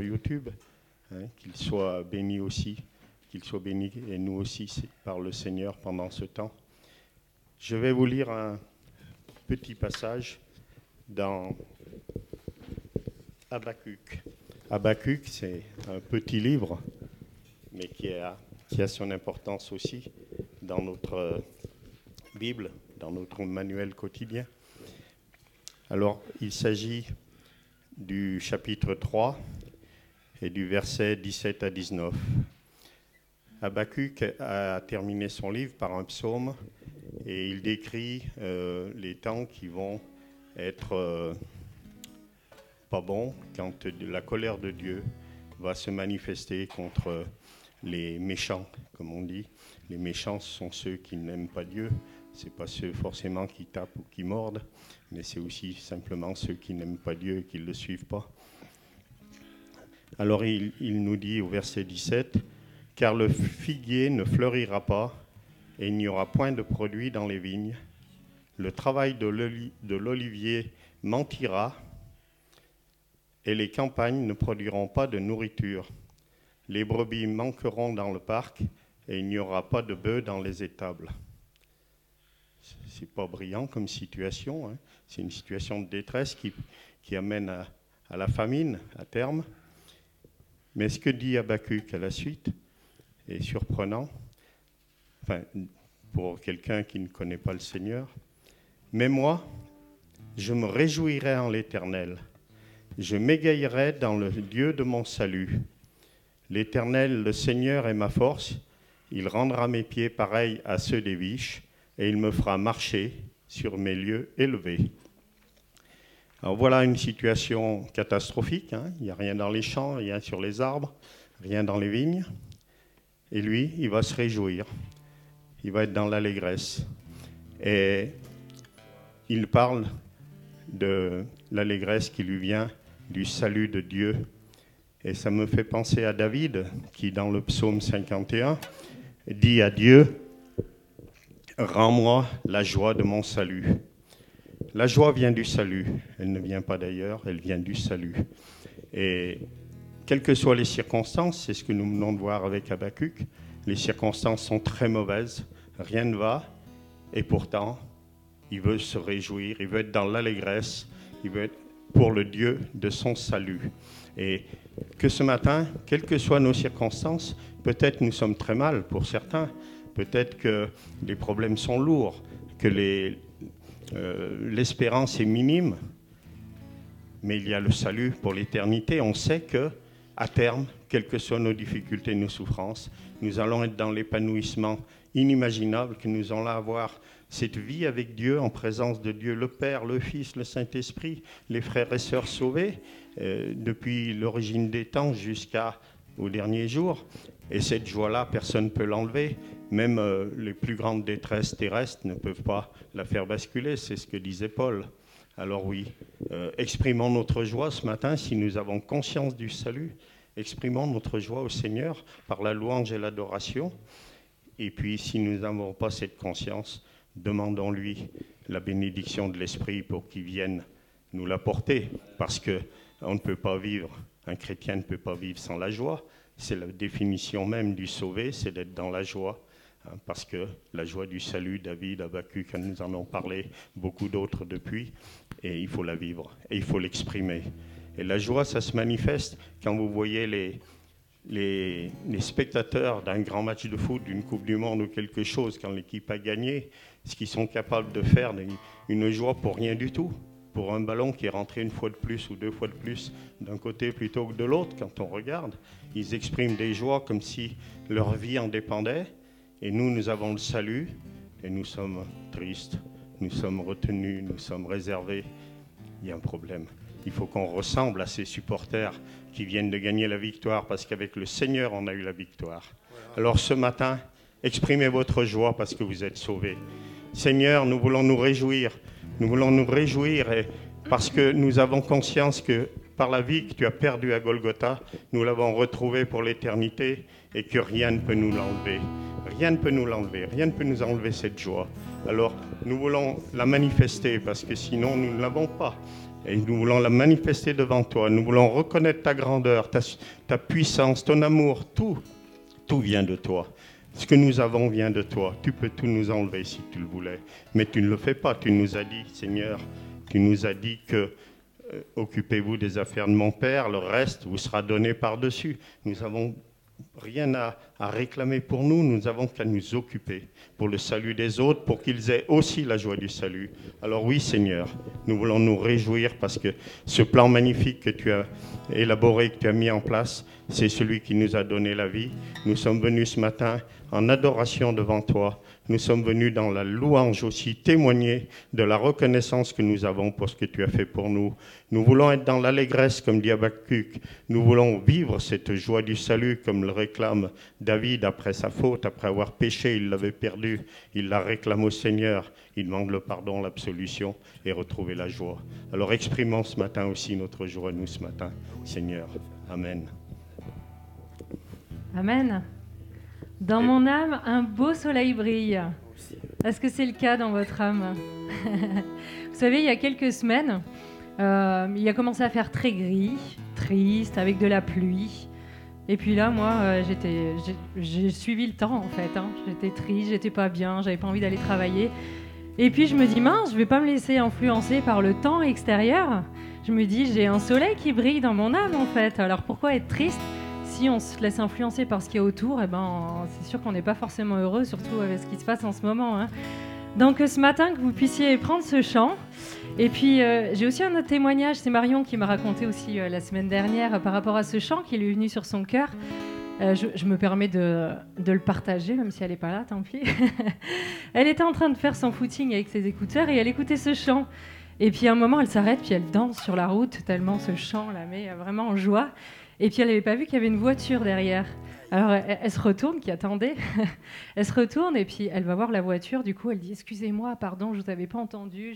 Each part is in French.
YouTube. Hein, qu'il soit béni aussi, qu'il soit béni et nous aussi par le Seigneur pendant ce temps. Je vais vous lire un petit passage dans Habacuc. Habacuc, c'est un petit livre, mais qui a son importance aussi dans notre Bible, dans notre manuel quotidien. Alors, il s'agit du chapitre 3 et du verset 17 à 19. Habakkuk a terminé son livre par un psaume et il décrit euh, les temps qui vont être euh, pas bons quand la colère de Dieu va se manifester contre les méchants, comme on dit. Les méchants sont ceux qui n'aiment pas Dieu, c'est pas ceux forcément qui tapent ou qui mordent, mais c'est aussi simplement ceux qui n'aiment pas Dieu et qui ne le suivent pas. Alors il, nous dit au verset 17, Car le figuier ne fleurira pas, et il n'y aura point de produit dans les vignes. Le travail de l'olivier mentira, et les campagnes ne produiront pas de nourriture. Les brebis manqueront dans le parc, et il n'y aura pas de bœufs dans les étables. C'est pas brillant comme situation. Hein. C'est une situation de détresse qui, amène à, la famine à terme. Mais ce que dit Habakkuk à la suite est surprenant, pour quelqu'un qui ne connaît pas le Seigneur. Mais moi, je me réjouirai en l'Éternel. Je m'égaillerai dans le Dieu de mon salut. L'Éternel, le Seigneur, est ma force. Il rendra mes pieds pareils à ceux des biches et il me fera marcher sur mes lieux élevés. Alors voilà une situation catastrophique. Hein. Il n'y a rien dans les champs, rien sur les arbres, rien dans les vignes. Et lui, il va se réjouir. Il va être dans l'allégresse. Et il parle de l'allégresse qui lui vient du salut de Dieu. Et ça me fait penser à David, qui dans le psaume 51 dit à Dieu, Rends-moi la joie de mon salut. La joie vient du salut. Elle ne vient pas d'ailleurs, elle vient du salut. Et quelles que soient les circonstances, c'est ce que nous venons de voir avec Habakkuk, les circonstances sont très mauvaises, rien ne va, et pourtant, il veut se réjouir, il veut être dans l'allégresse, il veut être pour le Dieu de son salut. Et que ce matin, quelles que soient nos circonstances, peut-être nous sommes très mal pour certains, peut-être que les problèmes sont lourds, que euh, l'espérance est minime, mais il y a le salut pour l'éternité. On sait que, à terme, quelles que soient nos difficultés, nos souffrances, nous allons être dans l'épanouissement inimaginable, que nous allons avoir cette vie avec Dieu, en présence de Dieu, le Père, le Fils, le Saint-Esprit, les frères et sœurs sauvés, euh, depuis l'origine des temps jusqu'au dernier jour. Et cette joie-là, personne ne peut l'enlever. Même euh, les plus grandes détresses terrestres ne peuvent pas la faire basculer, c'est ce que disait Paul. Alors oui, euh, exprimons notre joie ce matin si nous avons conscience du salut, exprimons notre joie au Seigneur par la louange et l'adoration. Et puis si nous n'avons pas cette conscience, demandons-lui la bénédiction de l'Esprit pour qu'il vienne nous l'apporter, parce que on ne peut pas vivre, un chrétien ne peut pas vivre sans la joie. C'est la définition même du sauvé, c'est d'être dans la joie. Hein, parce que la joie du salut, David, Abacu, nous en avons parlé, beaucoup d'autres depuis, et il faut la vivre, et il faut l'exprimer. Et la joie, ça se manifeste quand vous voyez les, les, les spectateurs d'un grand match de foot, d'une Coupe du Monde ou quelque chose, quand l'équipe a gagné, ce qu'ils sont capables de faire, une joie pour rien du tout, pour un ballon qui est rentré une fois de plus ou deux fois de plus d'un côté plutôt que de l'autre, quand on regarde, ils expriment des joies comme si leur vie en dépendait. Et nous, nous avons le salut et nous sommes tristes, nous sommes retenus, nous sommes réservés. Il y a un problème. Il faut qu'on ressemble à ces supporters qui viennent de gagner la victoire parce qu'avec le Seigneur, on a eu la victoire. Alors ce matin, exprimez votre joie parce que vous êtes sauvés. Seigneur, nous voulons nous réjouir. Nous voulons nous réjouir parce que nous avons conscience que par la vie que tu as perdue à Golgotha, nous l'avons retrouvée pour l'éternité et que rien ne peut nous l'enlever. Rien ne peut nous l'enlever, rien ne peut nous enlever cette joie. Alors nous voulons la manifester parce que sinon nous ne l'avons pas. Et nous voulons la manifester devant toi. Nous voulons reconnaître ta grandeur, ta, ta puissance, ton amour. Tout, tout vient de toi. Ce que nous avons vient de toi. Tu peux tout nous enlever si tu le voulais. Mais tu ne le fais pas. Tu nous as dit, Seigneur, tu nous as dit que euh, occupez-vous des affaires de mon Père, le reste vous sera donné par-dessus. Nous avons rien à, réclamer pour nous, nous n'avons qu'à nous occuper pour le salut des autres, pour qu'ils aient aussi la joie du salut. Alors oui, Seigneur, nous voulons nous réjouir parce que ce plan magnifique que tu as élaboré, que tu as mis en place, c'est celui qui nous a donné la vie. Nous sommes venus ce matin en adoration devant toi. Nous sommes venus dans la louange aussi témoigner de la reconnaissance que nous avons pour ce que tu as fait pour nous. Nous voulons être dans l'allégresse comme dit Habakkuk. Nous voulons vivre cette joie du salut comme le réclame David après sa faute, après avoir péché, il l'avait perdu. Il la réclame au Seigneur. Il demande le pardon, l'absolution et retrouver la joie. Alors exprimons ce matin aussi notre joie, nous, ce matin, Seigneur. Amen. Amen. Dans mon âme, un beau soleil brille. Est-ce que c'est le cas dans votre âme Vous savez, il y a quelques semaines, euh, il a commencé à faire très gris, triste, avec de la pluie. Et puis là, moi, euh, j'étais, j'ai suivi le temps en fait. Hein. J'étais triste, j'étais pas bien, j'avais pas envie d'aller travailler. Et puis je me dis mince, je vais pas me laisser influencer par le temps extérieur. Je me dis j'ai un soleil qui brille dans mon âme en fait. Alors pourquoi être triste? Si on se laisse influencer par ce qu'il y a autour, eh ben, c'est sûr qu'on n'est pas forcément heureux, surtout avec ce qui se passe en ce moment. Hein. Donc ce matin, que vous puissiez prendre ce chant. Et puis euh, j'ai aussi un autre témoignage, c'est Marion qui m'a raconté aussi euh, la semaine dernière euh, par rapport à ce chant qui lui est venu sur son cœur. Euh, je, je, me permets de, de, le partager, même si elle n'est pas là, tant pis. elle était en train de faire son footing avec ses écouteurs et elle écoutait ce chant. Et puis à un moment, elle s'arrête, puis elle danse sur la route, tellement ce chant la met vraiment en joie. Et puis elle n'avait pas vu qu'il y avait une voiture derrière. Alors elle, se retourne, qui attendait. elle se retourne et puis elle va voir la voiture. Du coup, elle dit Excusez-moi, pardon, je vous avais pas entendu.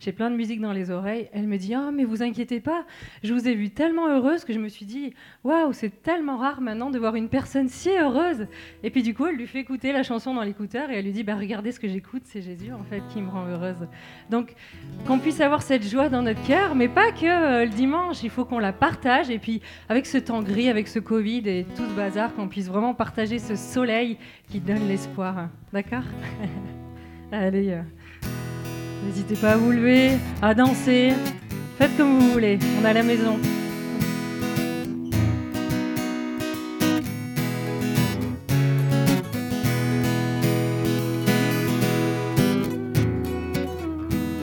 J'ai plein de musique dans les oreilles. Elle me dit oh, mais vous inquiétez pas. Je vous ai vue tellement heureuse que je me suis dit Waouh, c'est tellement rare maintenant de voir une personne si heureuse. Et puis du coup, elle lui fait écouter la chanson dans l'écouteur et elle lui dit Bah regardez ce que j'écoute, c'est Jésus en fait qui me rend heureuse. Donc qu'on puisse avoir cette joie dans notre cœur, mais pas que euh, le dimanche. Il faut qu'on la partage. Et puis avec ce temps gris, avec ce Covid et tout ce bazar, qu'on puisse vraiment partager ce soleil qui donne l'espoir. D'accord Allez, euh, n'hésitez pas à vous lever, à danser. Faites comme vous voulez, on à la maison.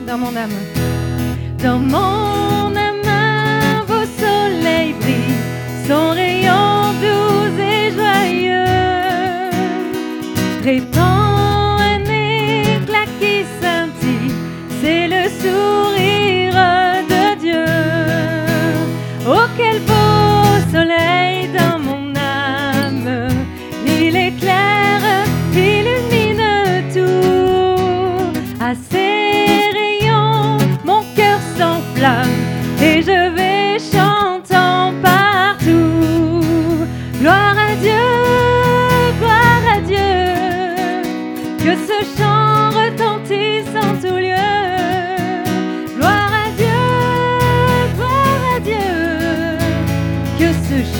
Dans mon âme. Dans mon Répand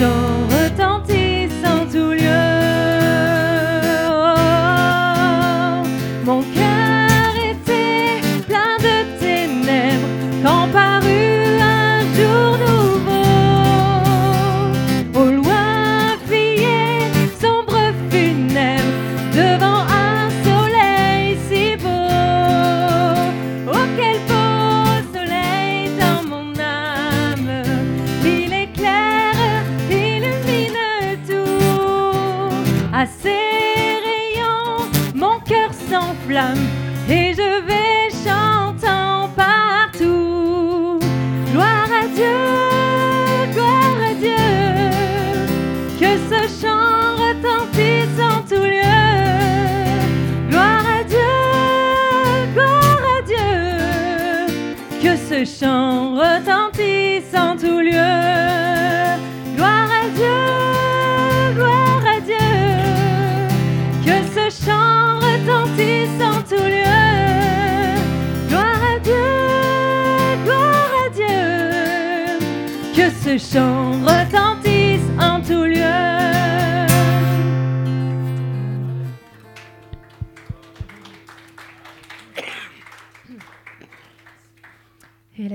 que chant retentit tout lieu. Gloire à Dieu, gloire à Dieu, que ce chant retentisse en tout lieu. Gloire à Dieu, gloire à Dieu, que ce chant retentisse.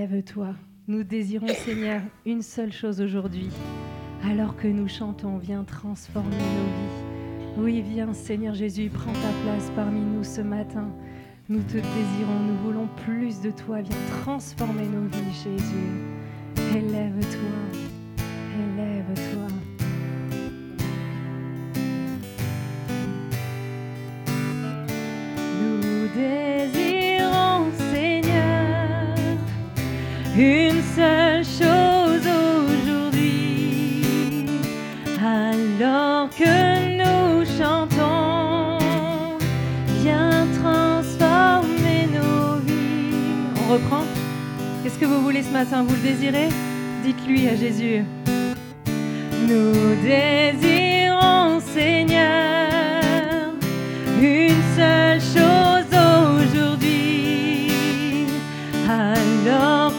Toi, Nous désirons, Seigneur, une seule chose aujourd'hui. Alors que nous chantons, viens transformer nos vies. Oui, viens, Seigneur Jésus, prends ta place parmi nous ce matin. Nous te désirons, nous voulons plus de toi. Viens transformer nos vies, Jésus. Élève-toi, élève-toi. une seule chose aujourd'hui, alors que nous chantons, viens transformer nos vies. On reprend. Qu'est-ce que vous voulez ce matin? Vous le désirez? Dites-lui à Jésus. Nous désirons, Seigneur, une seule chose aujourd'hui, alors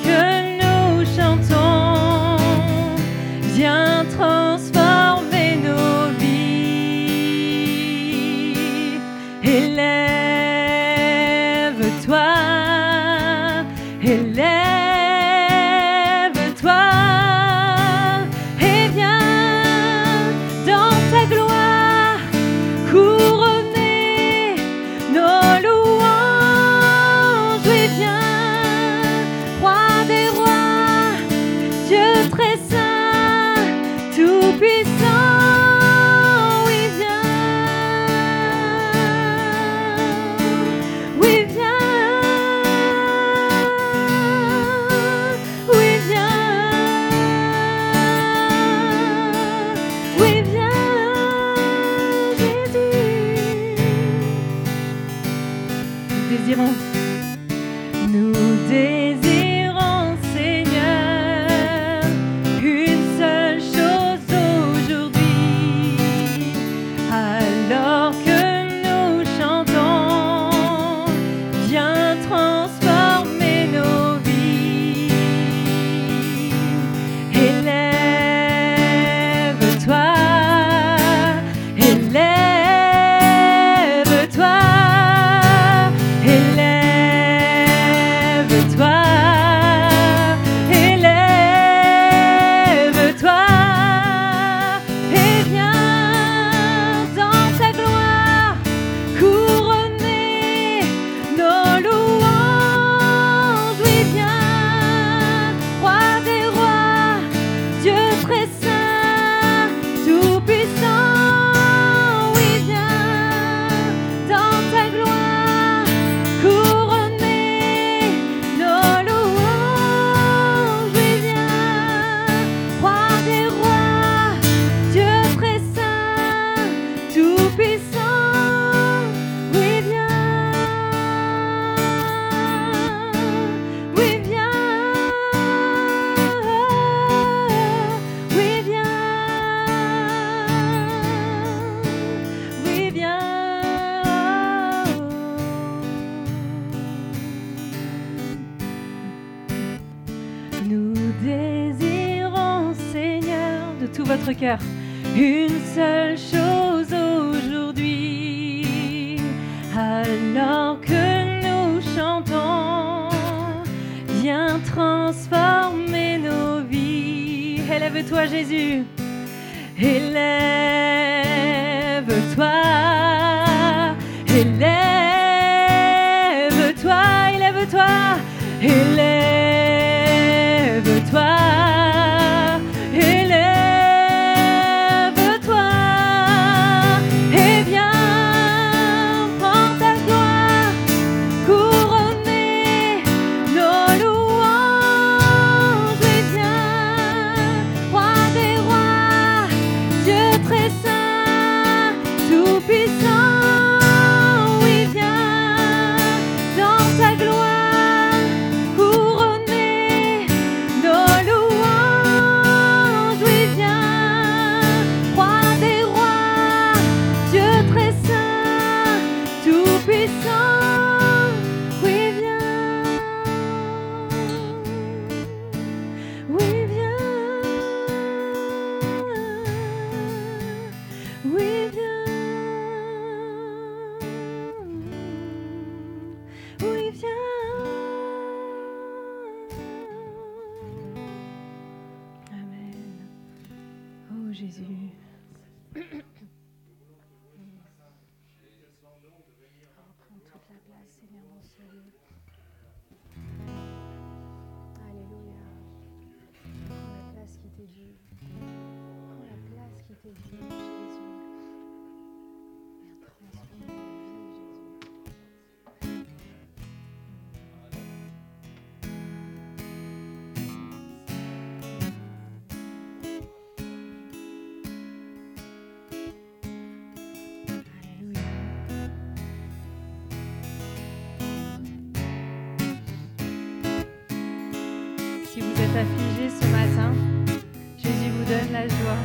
joie.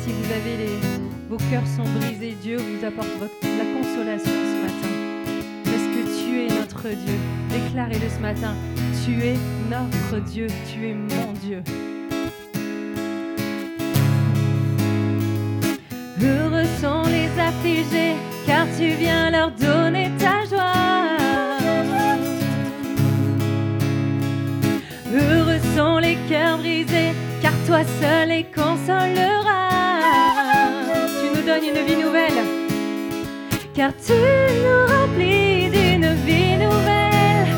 Si vous avez les, vos cœurs sont brisés, Dieu vous apporte la consolation ce matin. Parce que tu es notre Dieu. Déclarez-le ce matin. Tu es notre Dieu. Tu es mon Dieu. Heureux sont les affligés, car tu viens leur donner ta joie. Heureux sont les cœurs brisés, car toi seul les Tu nous donnes une vie nouvelle, car tu nous remplis d'une vie nouvelle.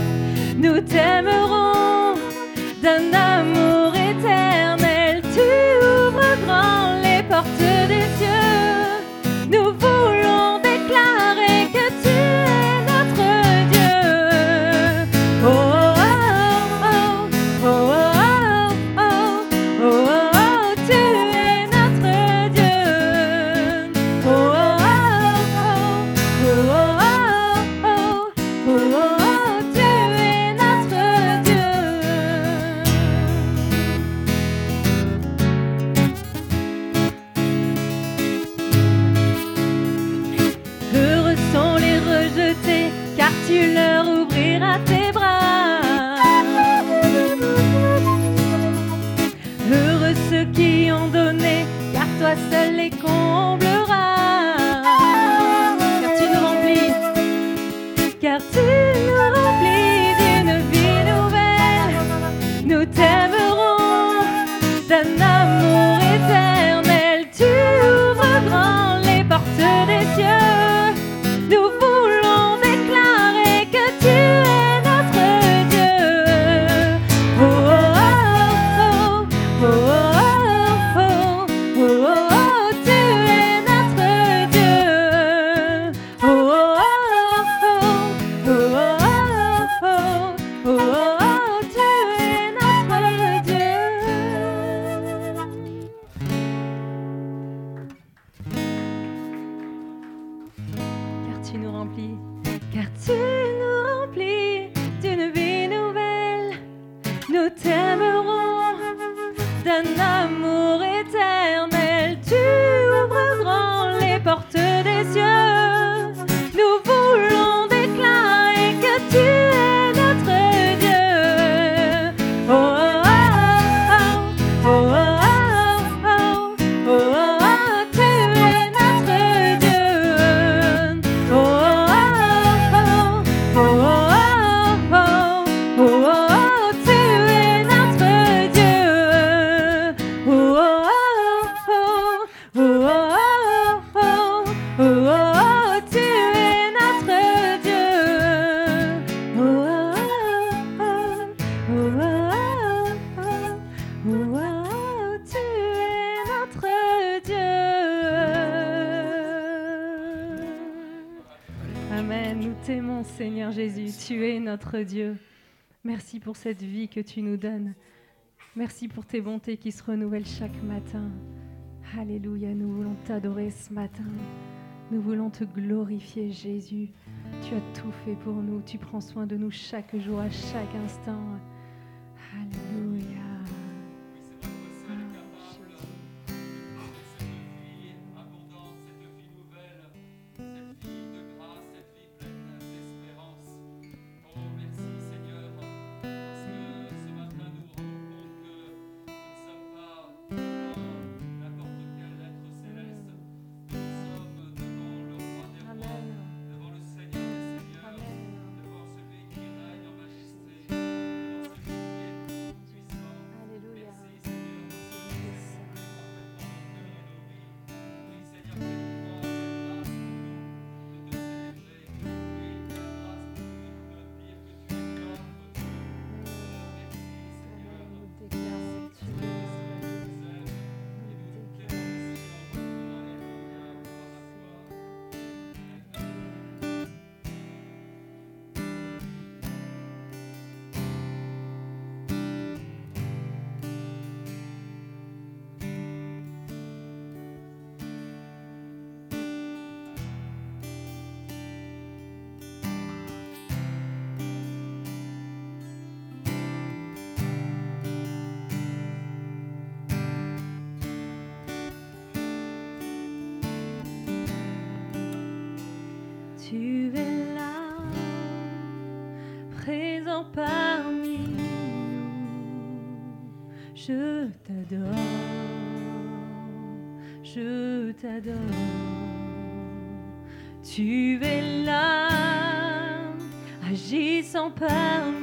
Nous t'aimerons d'un Seigneur Jésus. Tu es notre Dieu. Merci pour cette vie que tu nous donnes. Merci pour tes bontés qui se renouvellent chaque matin. Alléluia. Nous voulons t'adorer ce matin. Nous voulons te glorifier, Jésus. Tu as tout fait pour nous. Tu prends soin de nous chaque jour, à chaque instant. Alléluia. Tu es là, agissant parmi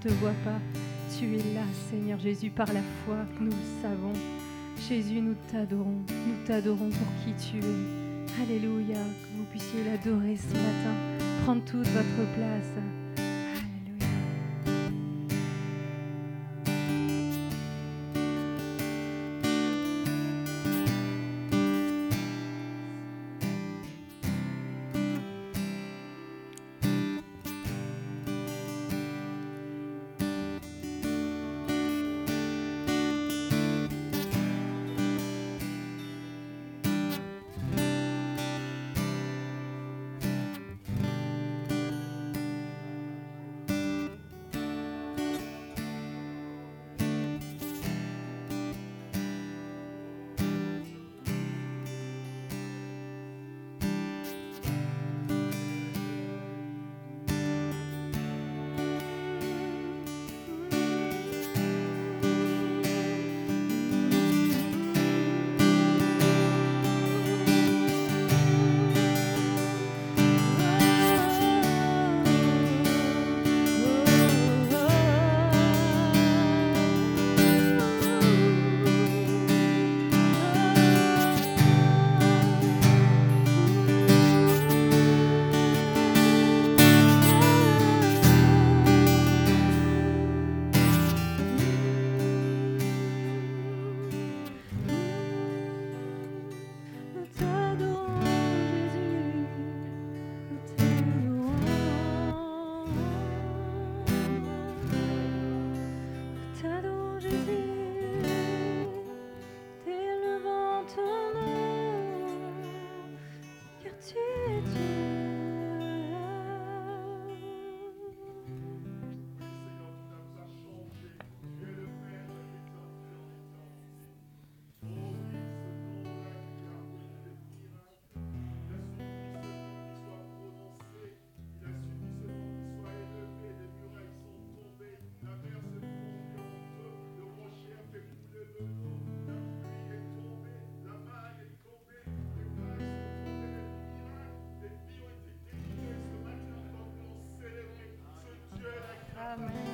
te vois pas. Tu es là, Seigneur Jésus, par la foi, nous le savons. Jésus, nous t'adorons, nous t'adorons pour qui tu es. Alléluia, que vous puissiez l'adorer ce matin, prendre toute votre place. Um,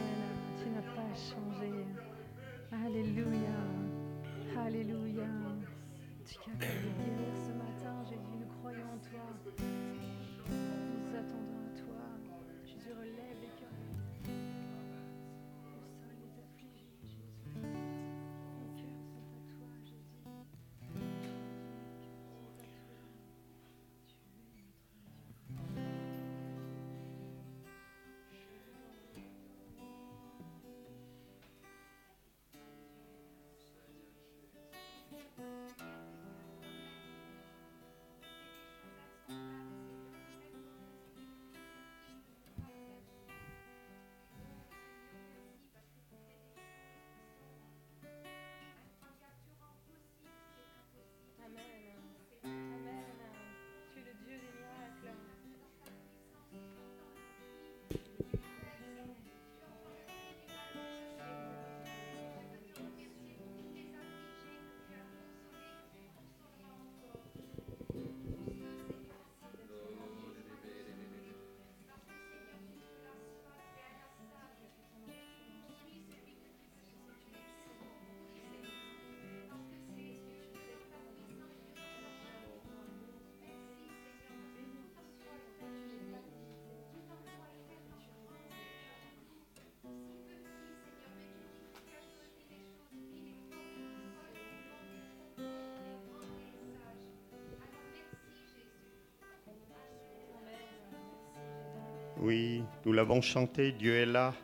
Oui, nous l'avons chanté, Dieu est là.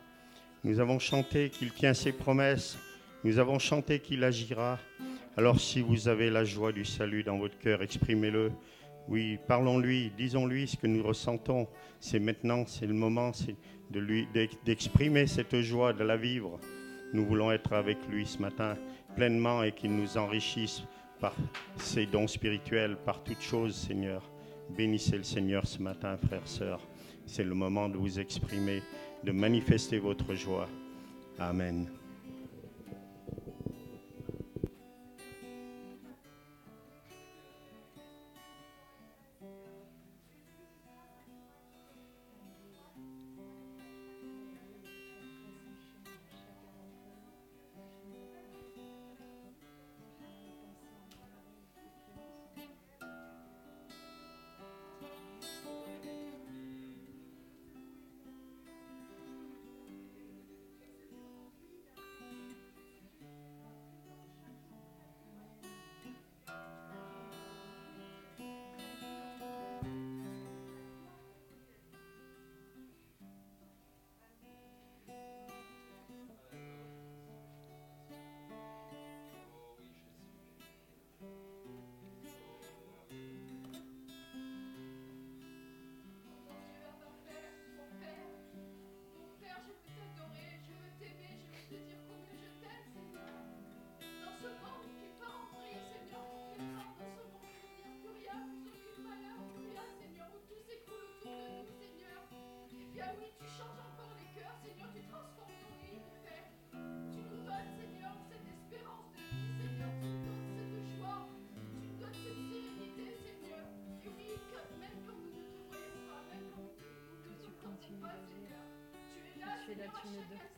Nous avons chanté qu'il tient ses promesses. Nous avons chanté qu'il agira. Alors si vous avez la joie du salut dans votre cœur, exprimez-le. Oui, parlons-lui, disons-lui ce que nous ressentons. C'est maintenant, c'est le moment, de lui d'exprimer cette joie, de la vivre. Nous voulons être avec lui ce matin pleinement et qu'il nous enrichisse par ses dons spirituels, par toutes choses, Seigneur. Bénissez le Seigneur ce matin, frères, sœurs. C'est le moment de vous exprimer, de manifester votre joie. Amen. Tu ne dors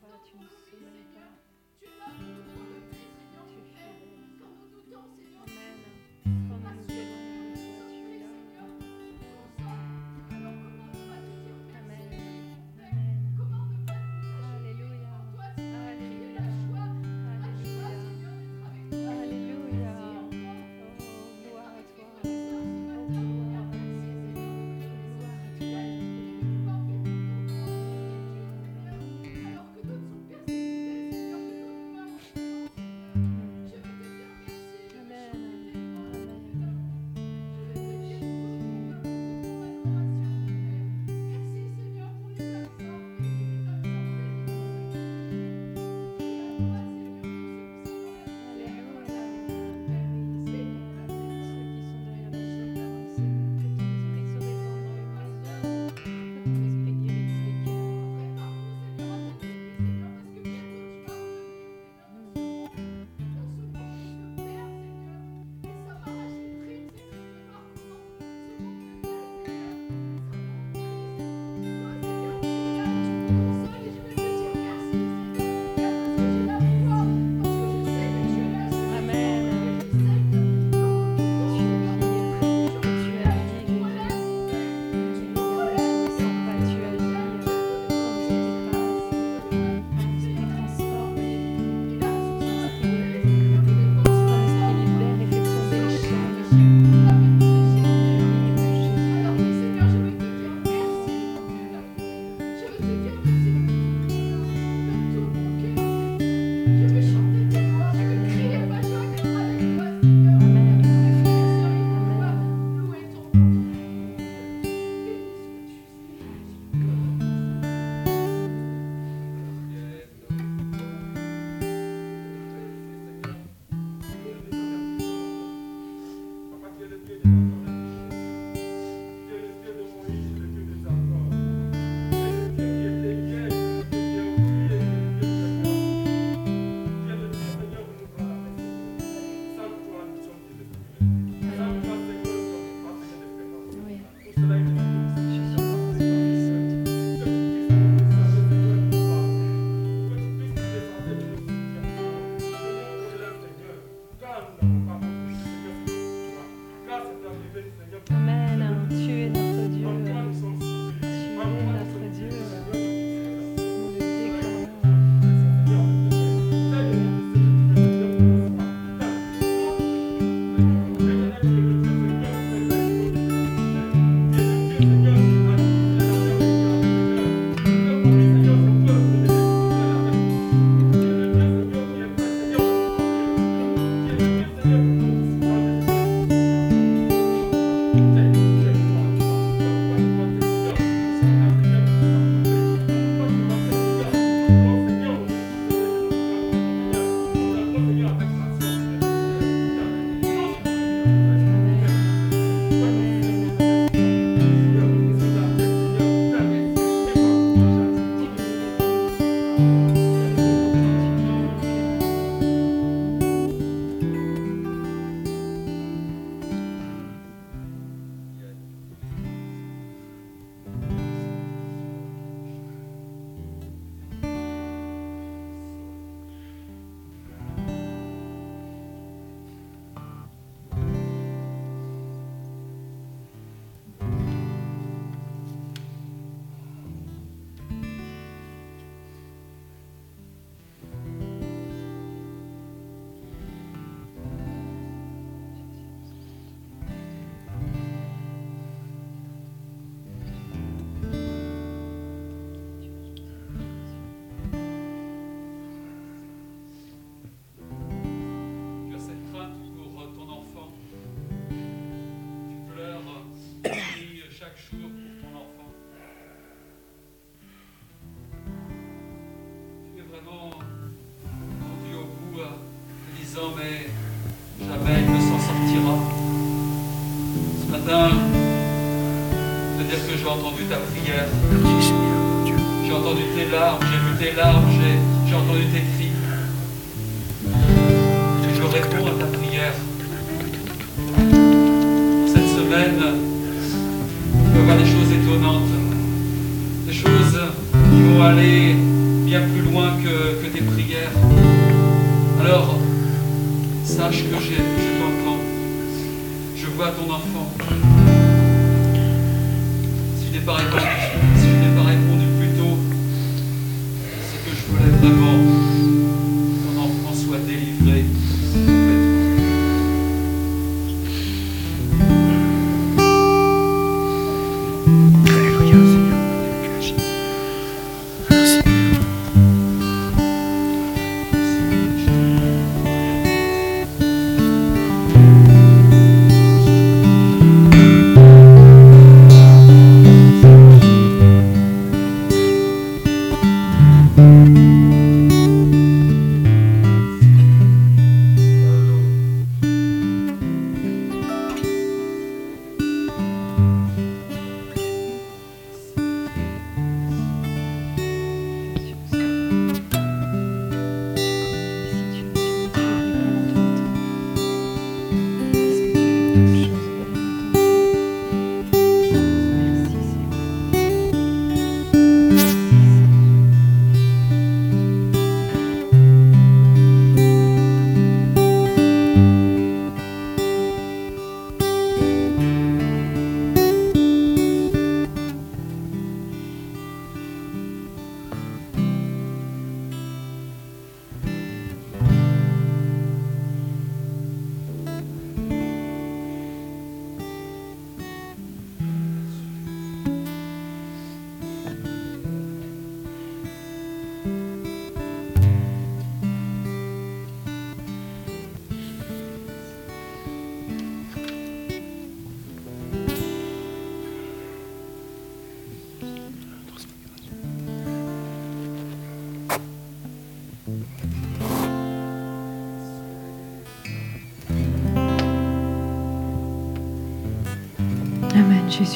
veux dire que j'ai entendu ta prière. J'ai entendu tes larmes, j'ai vu tes larmes, j'ai, entendu tes cris. Je réponds à ta prière. Cette semaine, il peut y avoir des choses étonnantes, des choses qui vont aller bien plus loin que, que tes prières. Alors, sache que j'ai, vois ton enfant. Si je n'ai pas répondu,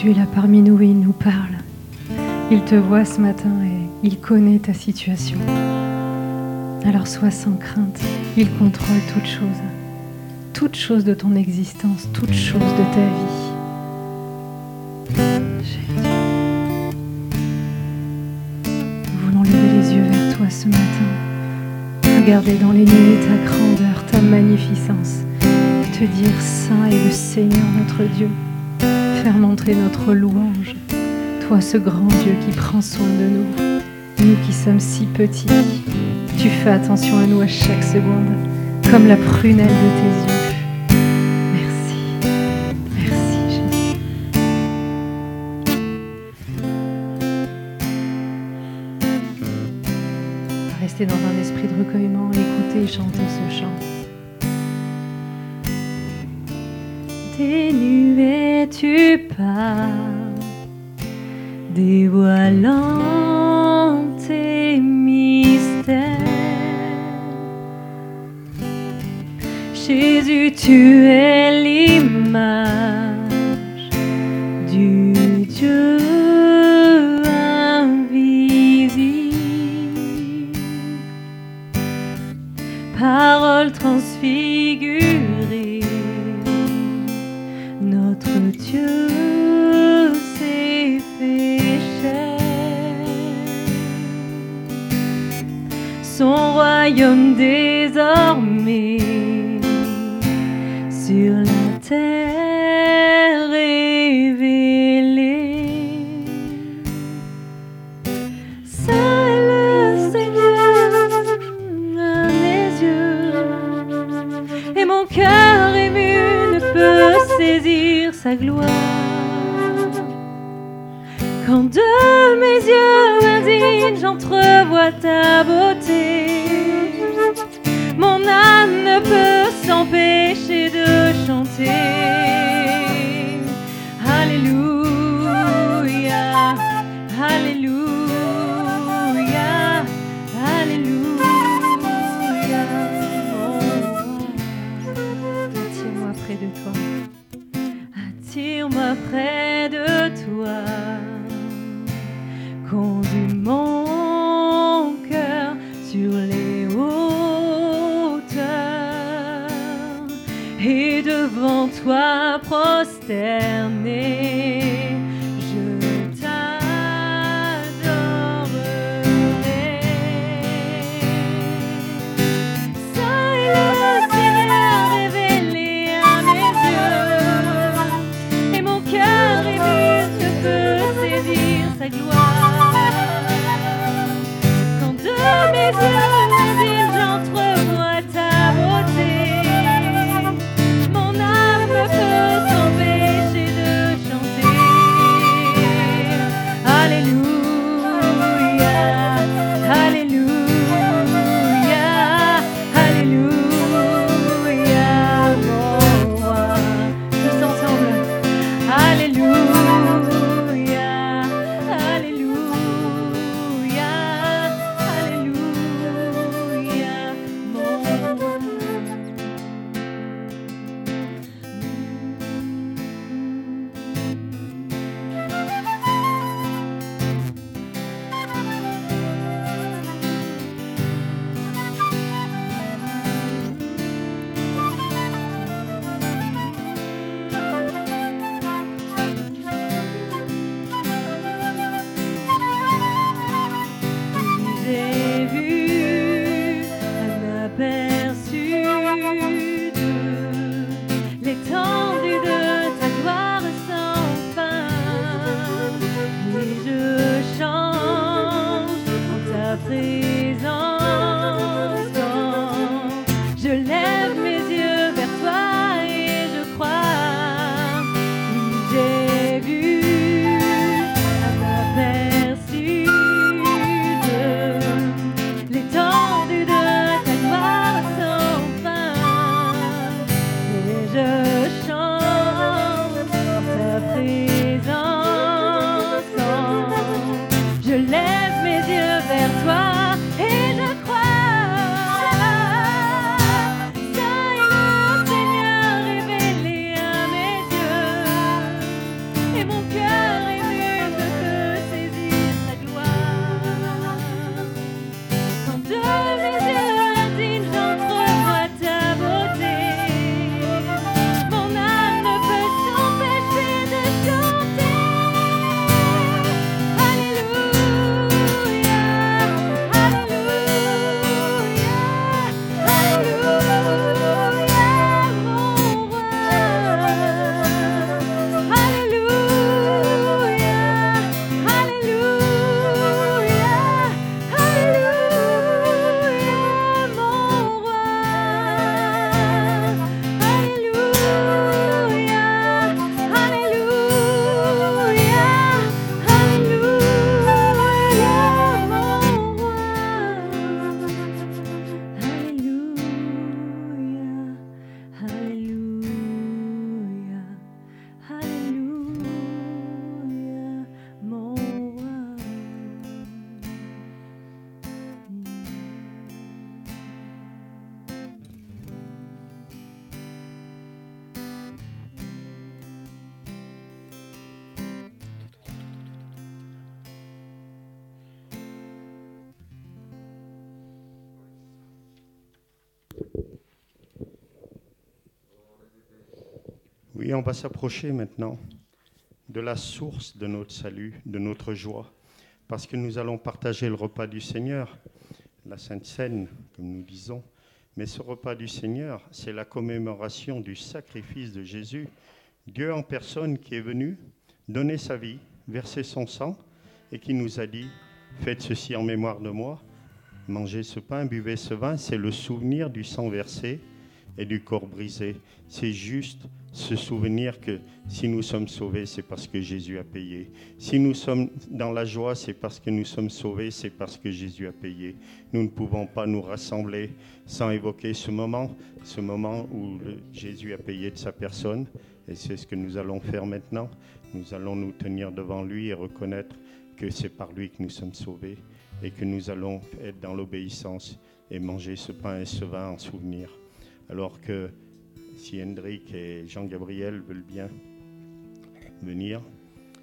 Jésus est là parmi nous et il nous parle. Il te voit ce matin et il connaît ta situation. Alors sois sans crainte. Il contrôle toutes choses. Toutes choses de ton existence, toutes choses de ta vie. Nous voulons lever les yeux vers toi ce matin. Regarder dans les nuées ta grandeur, ta magnificence. Te dire Saint est le Seigneur notre Dieu faire montrer notre louange. Toi, ce grand Dieu qui prend soin de nous, nous qui sommes si petits, tu fais attention à nous à chaque seconde, comme la prunelle de tes yeux. Dans un esprit de recueillement, écoutez et chantez ce chant. Tu pars, dévoilant tes mystères. Jésus, tu es gloire. Quand de mes yeux indignes j'entrevois ta beauté, mon âme ne peut s'empêcher de chanter. près de toi. Conduis mon cœur sur les hauteurs et devant toi prosterne. Va s'approcher maintenant de la source de notre salut, de notre joie, parce que nous allons partager le repas du Seigneur, la Sainte Seine, comme nous disons. Mais ce repas du Seigneur, c'est la commémoration du sacrifice de Jésus, Dieu en personne qui est venu donner sa vie, verser son sang, et qui nous a dit, faites ceci en mémoire de moi, mangez ce pain, buvez ce vin, c'est le souvenir du sang versé et du corps brisé. C'est juste se souvenir que si nous sommes sauvés, c'est parce que Jésus a payé. Si nous sommes dans la joie, c'est parce que nous sommes sauvés, c'est parce que Jésus a payé. Nous ne pouvons pas nous rassembler sans évoquer ce moment, ce moment où Jésus a payé de sa personne. Et c'est ce que nous allons faire maintenant. Nous allons nous tenir devant lui et reconnaître que c'est par lui que nous sommes sauvés et que nous allons être dans l'obéissance et manger ce pain et ce vin en souvenir. Alors que si Hendrik et Jean-Gabriel veulent bien venir.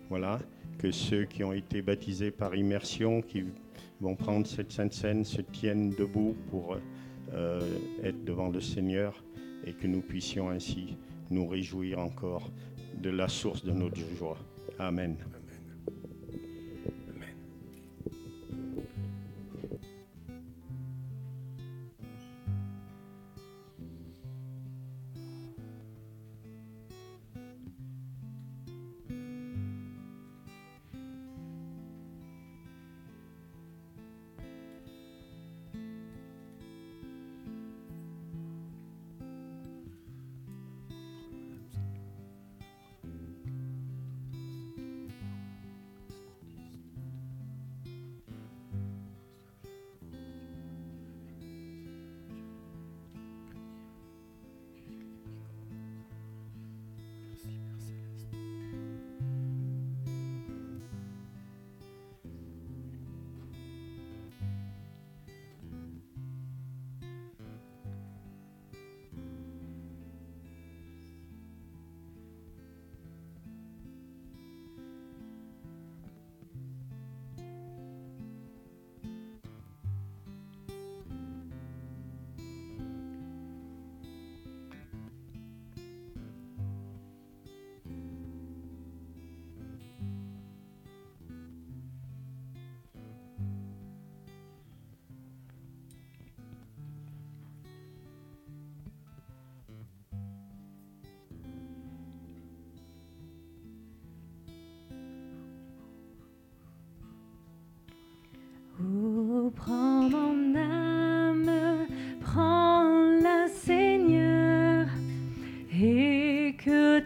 Voilà, que ceux qui ont été baptisés par immersion, qui vont prendre cette sainte scène, se tiennent debout pour euh, être devant le Seigneur et que nous puissions ainsi nous réjouir encore de la source de notre joie. Amen.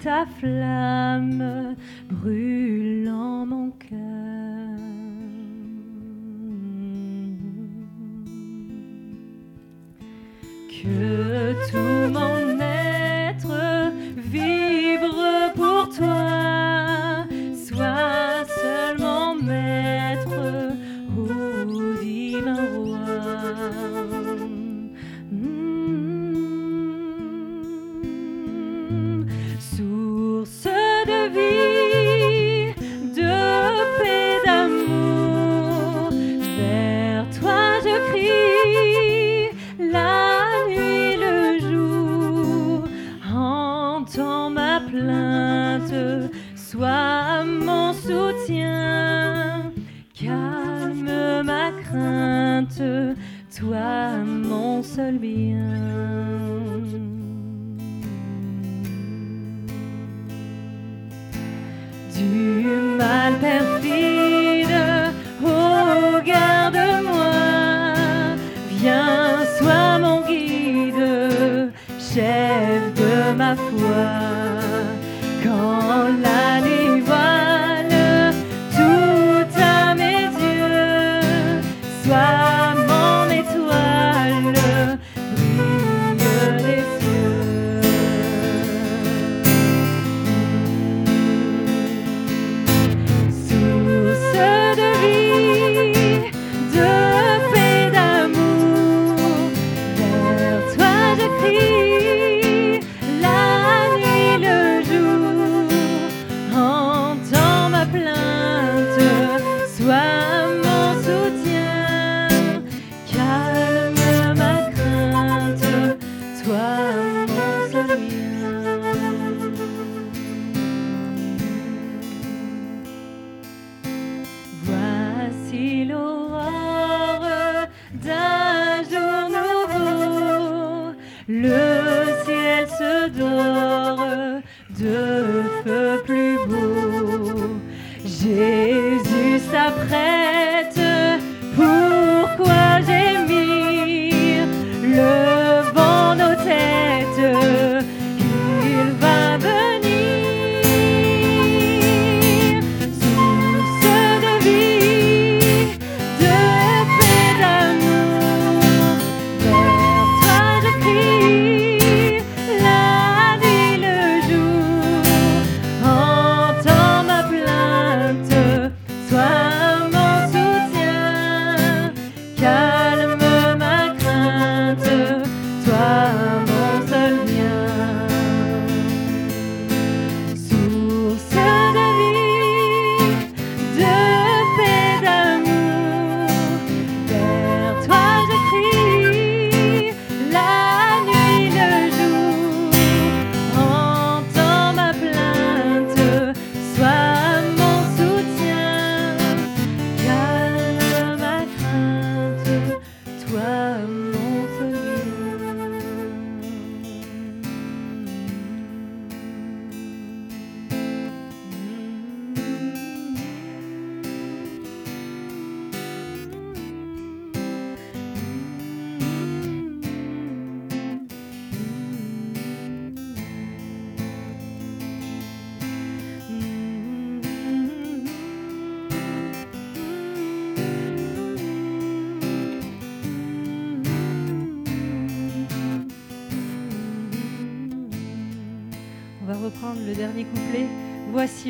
tough love. Du mal perfide, oh garde-moi, viens, sois mon guide, chef de ma foi.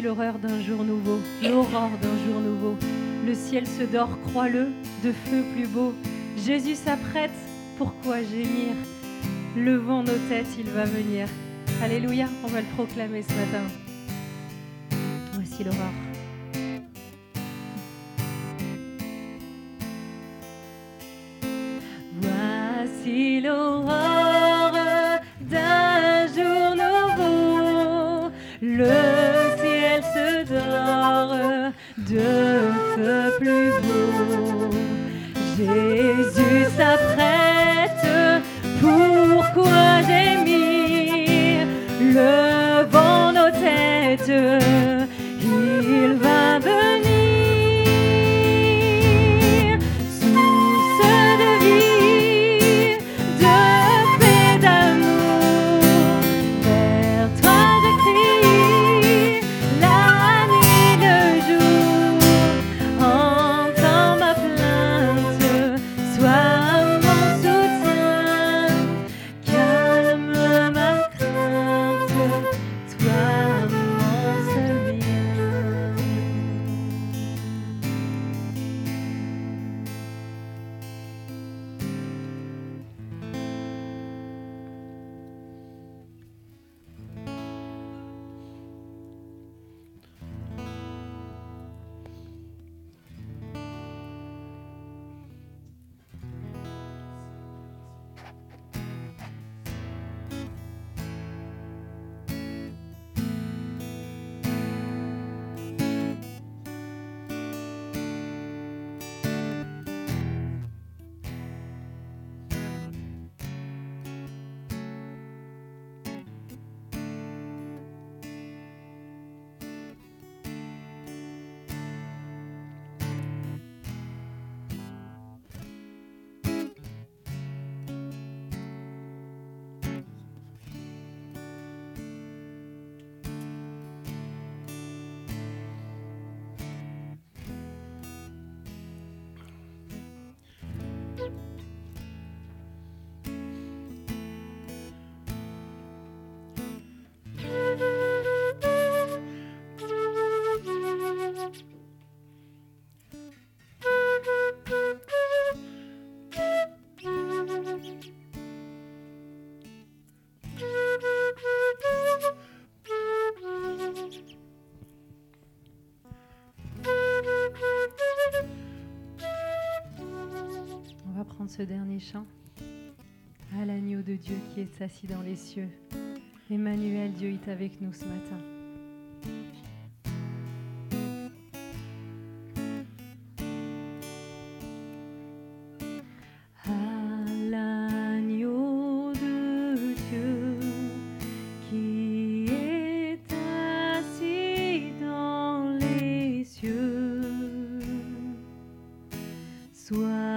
L'horreur d'un jour nouveau, l'aurore d'un jour nouveau. Le ciel se dort, crois-le, de feu plus beau. Jésus s'apprête, pourquoi gémir? Levons nos têtes, il va venir. Alléluia, on va le proclamer ce matin. Voici l'aurore. De feu plus beau. Jésus à l'agneau de Dieu qui est assis dans les cieux. Emmanuel, Dieu est avec nous ce matin. À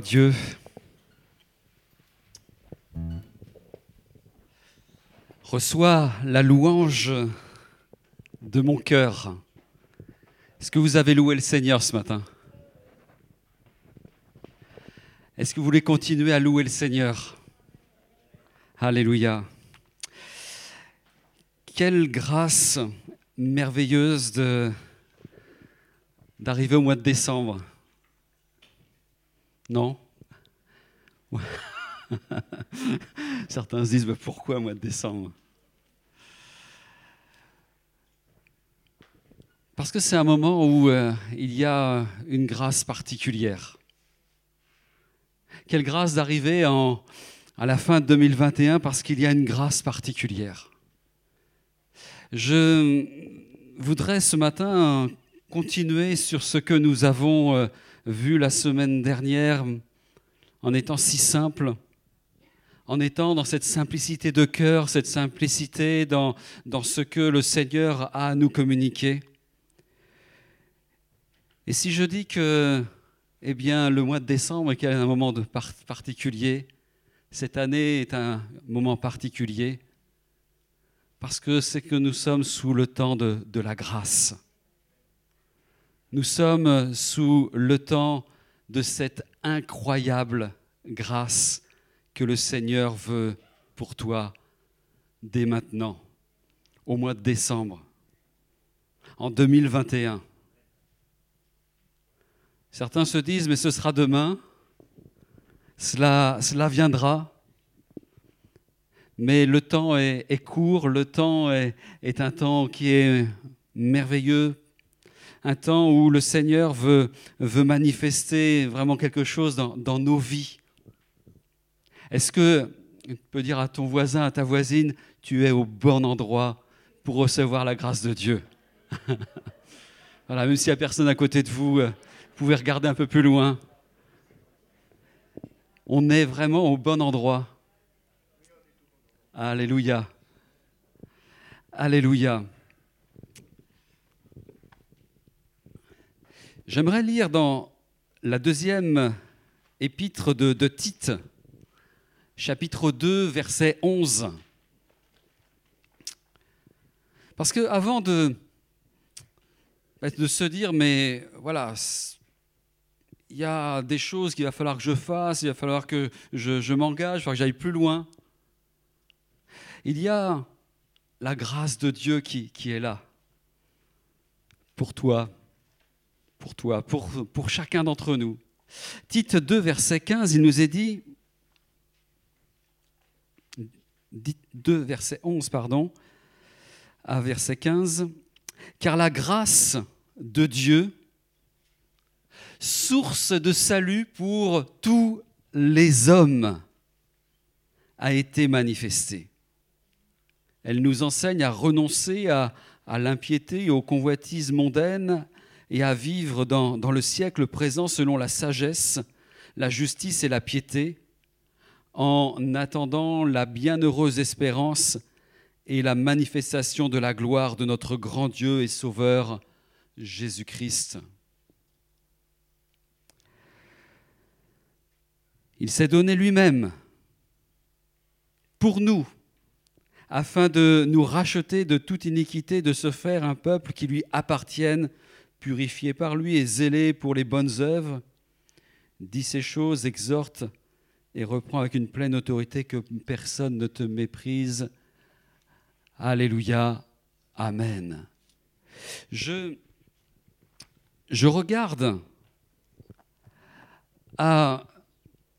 Dieu. Reçois la louange de mon cœur. Est-ce que vous avez loué le Seigneur ce matin? Est-ce que vous voulez continuer à louer le Seigneur? Alléluia. Quelle grâce merveilleuse d'arriver au mois de décembre. Non Certains se disent bah, pourquoi mois de décembre? Parce que c'est un moment où euh, il y a une grâce particulière. Quelle grâce d'arriver à la fin de 2021 parce qu'il y a une grâce particulière. Je voudrais ce matin continuer sur ce que nous avons euh, vu la semaine dernière en étant si simple, en étant dans cette simplicité de cœur, cette simplicité dans, dans ce que le Seigneur a à nous communiquer. Et si je dis que eh bien, le mois de décembre est un moment de par- particulier, cette année est un moment particulier, parce que c'est que nous sommes sous le temps de, de la grâce. Nous sommes sous le temps de cette incroyable grâce que le Seigneur veut pour toi dès maintenant, au mois de décembre, en 2021. Certains se disent, mais ce sera demain, cela, viendra. Mais le temps est, court, le temps est un temps qui est merveilleux, un temps où le Seigneur veut, manifester vraiment quelque chose dans, dans nos vies. Est-ce que tu peux dire à ton voisin, à ta voisine, tu es au bon endroit pour recevoir la grâce de Dieu? Voilà, même s'il n'y a personne à côté de vous, euh, vous pouvez regarder un peu plus loin. On est vraiment au bon endroit. Alléluia. Alléluia. J'aimerais lire dans la deuxième épître de, Tite, chapitre 2, verset 11. Parce que avant de, se dire, mais voilà, il y a des choses qu'il va falloir que je fasse, il va falloir que je, m'engage, il va falloir que j'aille plus loin. Il y a la grâce de Dieu qui est là pour toi, pour toi, pour, chacun d'entre nous. Tite 2, verset 15, il nous est dit, 2, verset 11, pardon, à verset 15, car la grâce de Dieu, source de salut pour tous les hommes, a été manifestée. Elle nous enseigne à renoncer à, à l'impiété et aux convoitises mondaines et à vivre dans, le siècle présent selon la sagesse, la justice et la piété, en attendant la bienheureuse espérance et la manifestation de la gloire de notre grand Dieu et Sauveur, Jésus-Christ. Il s'est donné lui-même pour nous, afin de nous racheter de toute iniquité, de se faire un peuple qui lui appartienne, purifié par lui et zélé pour les bonnes œuvres, dit ces choses, exhorte et reprend avec une pleine autorité que personne ne te méprise. Alléluia, Amen. Je, je regarde à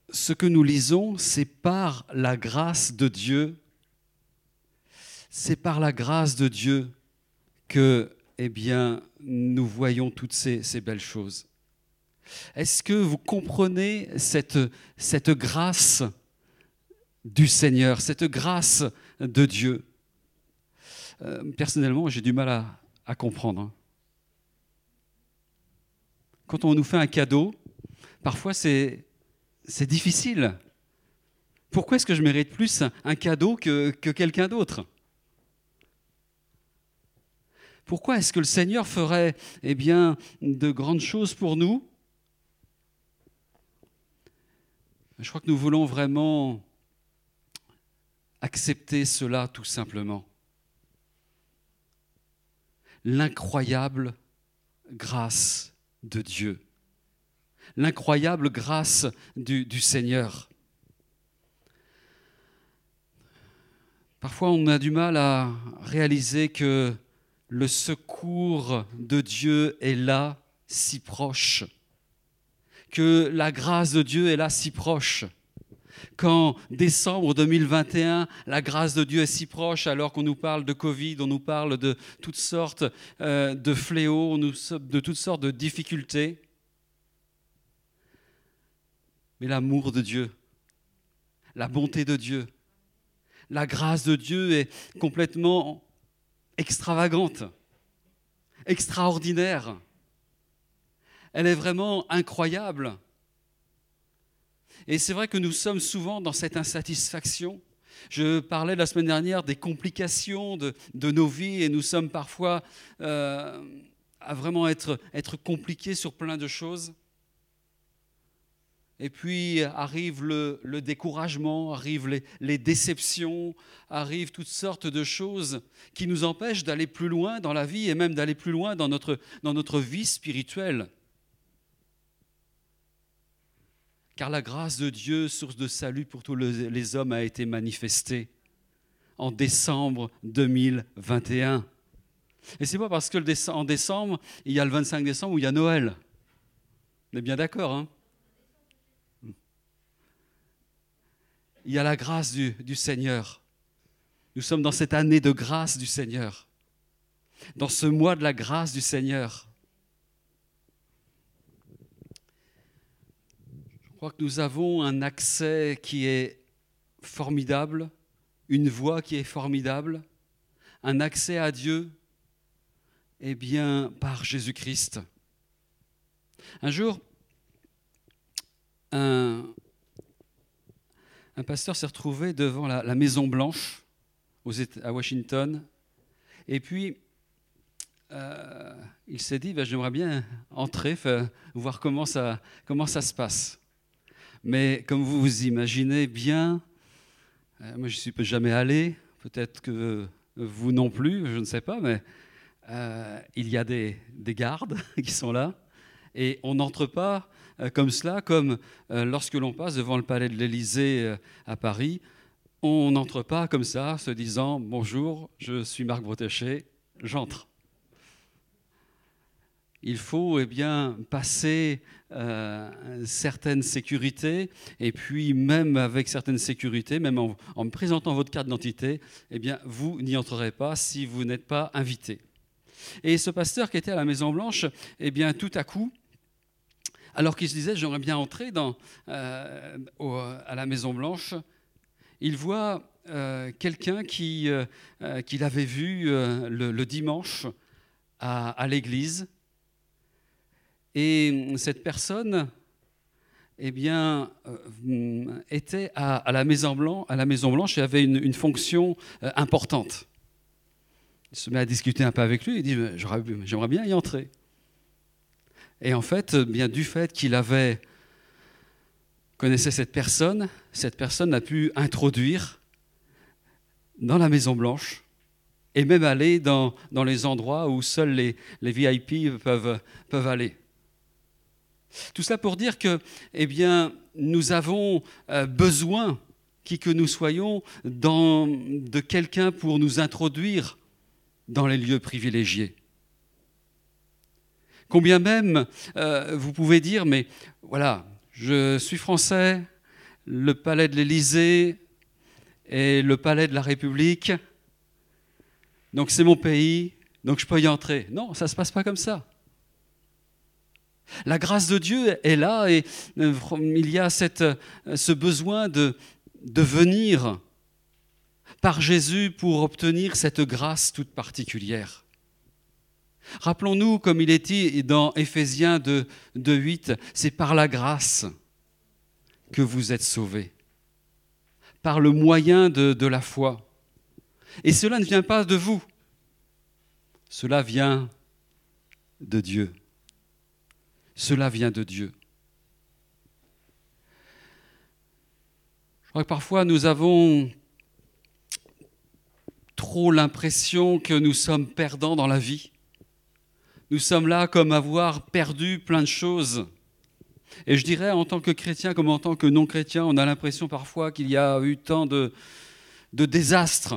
ce que nous lisons, c'est par la grâce de Dieu, c'est par la grâce de Dieu que, eh bien, nous voyons toutes ces, belles choses. Est-ce que vous comprenez cette, grâce du Seigneur, cette grâce de Dieu? Euh, Personnellement, j'ai du mal à, comprendre. hein. Quand on nous fait un cadeau, parfois c'est difficile. Pourquoi est-ce que je mérite plus un cadeau que quelqu'un d'autre? Pourquoi est-ce que le Seigneur ferait eh bien, de grandes choses pour nous? Je crois que nous voulons vraiment accepter cela tout simplement. L'incroyable grâce de Dieu l'incroyable grâce du, du, Seigneur. Parfois, on a du mal à réaliser que le secours de Dieu est là, si proche, que la grâce de Dieu est là, si proche. Qu'en décembre 2021, la grâce de Dieu est si proche, alors qu'on nous parle de Covid, on nous parle de toutes sortes euh, de fléaux, de toutes sortes de difficultés mais l'amour de Dieu, la bonté de Dieu, la grâce de Dieu est complètement extravagante, extraordinaire. Elle est vraiment incroyable. Et c'est vrai que nous sommes souvent dans cette insatisfaction. Je parlais la semaine dernière des complications de, nos vies et nous sommes parfois euh, à vraiment être compliqués sur plein de choses. Et puis arrive le, découragement, arrivent les, déceptions, arrivent toutes sortes de choses qui nous empêchent d'aller plus loin dans la vie et même d'aller plus loin dans notre, dans notre vie spirituelle. Car la grâce de Dieu, source de salut pour tous les, hommes, a été manifestée en décembre 2021. Et c'est pas parce que décembre, il y a le 25 décembre où il y a Noël. On est bien d'accord, hein? Il y a la grâce du, Seigneur. Nous sommes dans cette année de grâce du Seigneur, dans ce mois de la grâce du Seigneur. Je crois que nous avons un accès qui est formidable, une voie qui est formidable, un accès à Dieu, eh bien, par Jésus-Christ. Un jour, un, un pasteur s'est retrouvé devant la, Maison Blanche à Washington. Et puis, euh, il s'est dit, ben, j'aimerais bien entrer, voir comment ça, se passe. Mais comme vous vous imaginez bien, euh, moi je ne suis jamais allé, peut-être que vous non plus, je ne sais pas, mais euh, il y a des, des gardes qui sont là, et on n'entre pas comme cela, comme euh, lorsque l'on passe devant le palais de l'Élysée euh, à Paris, on n'entre pas comme ça, se disant bonjour, je suis Marc Bretéché, j'entre. Il faut eh bien passer euh, certaines sécurités et puis même avec certaines sécurités, même en, en me présentant votre carte d'identité, eh bien vous n'y entrerez pas si vous n'êtes pas invité. Et ce pasteur qui était à la Maison Blanche, eh bien tout à coup, alors qu'il se disait j'aimerais bien entrer dans, euh, à la Maison Blanche, il voit euh, quelqu'un euh, qu'il avait vu le, dimanche à, l'église. Et cette personne eh bien, euh, était à, la Maison Blanche, à la Maison Blanche et avait une, une fonction importante. Il se met à discuter un peu avec lui et dit J'aimerais bien y entrer. Et en fait, euh, bien du fait qu'il avait connaissait cette personne, cette personne a pu introduire dans la Maison Blanche et même aller dans, dans les endroits où seuls les, les VIP peuvent, peuvent aller. Tout cela pour dire que, eh bien, nous avons euh, besoin, qui que nous soyons, de quelqu'un pour nous introduire dans les lieux privilégiés. Combien même euh, vous pouvez dire, mais voilà, je suis français, le palais de l'Élysée et le palais de la République, donc c'est mon pays, donc je peux y entrer. Non, ça ne se passe pas comme ça. La grâce de Dieu est là et euh, il y a euh, ce besoin de venir par Jésus pour obtenir cette grâce toute particulière. Rappelons-nous, comme il est dit dans Éphésiens 2, 2, 8, c'est par la grâce que vous êtes sauvés, par le moyen de la foi. Et cela ne vient pas de vous, cela vient de Dieu. Cela vient de Dieu. Je crois que parfois nous avons trop l'impression que nous sommes perdants dans la vie. Nous sommes là comme avoir perdu plein de choses. Et je dirais, en tant que chrétien comme en tant que non-chrétien, on a l'impression parfois qu'il y a eu tant de, désastres,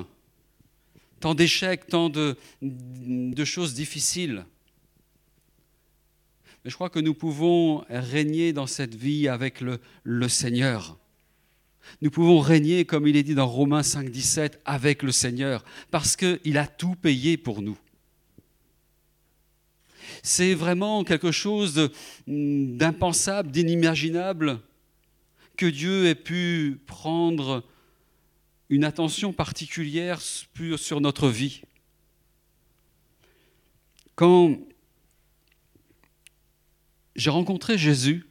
tant d'échecs, tant de, de choses difficiles. Mais je crois que nous pouvons régner dans cette vie avec le, le Seigneur. Nous pouvons régner, comme il est dit dans Romains 5, 17, avec le Seigneur, parce qu'il a tout payé pour nous. C'est vraiment quelque chose de- d'impensable, d'inimaginable, que Dieu ait pu prendre une attention particulière sur notre vie. Quand j'ai rencontré Jésus,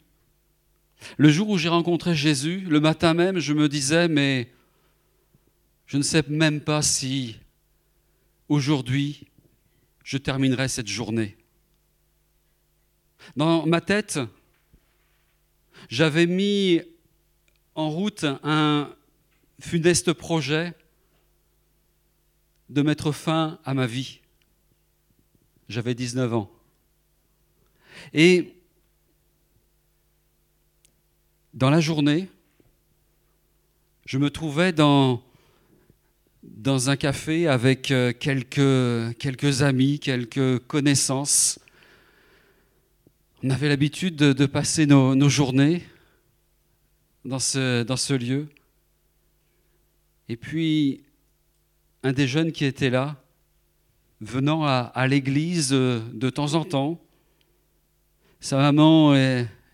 le jour où j'ai rencontré Jésus, le matin même, je me disais, mais je ne sais même pas si aujourd'hui je terminerai cette journée. Dans ma tête, j'avais mis en route un funeste projet de mettre fin à ma vie. J'avais 19 ans. Et dans la journée, je me trouvais dans, dans un café avec euh, quelques, quelques amis, quelques connaissances. On avait l'habitude de, passer nos, journées dans ce, lieu. Et puis, un des jeunes qui était là, venant à, l'église euh, de temps en temps, sa maman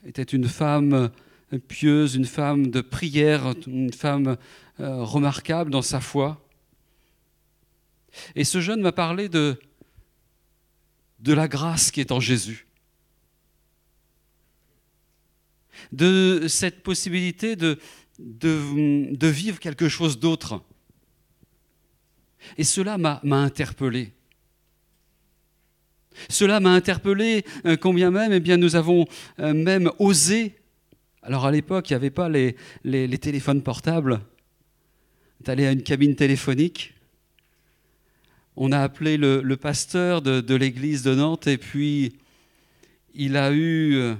était une femme pieuse, une femme de prière, une femme euh, remarquable dans sa foi. Et ce jeune m'a parlé de la grâce qui est en Jésus, de cette possibilité de, de, vivre quelque chose d'autre. Et cela m'a m'a interpellé. Cela m'a interpellé, euh, combien même, eh bien, nous avons euh, même osé. Alors à l'époque, il n'y avait pas les, les, les téléphones portables. D'aller à une cabine téléphonique. On a appelé le, le pasteur de, de l'église de Nantes et puis il a eu, euh,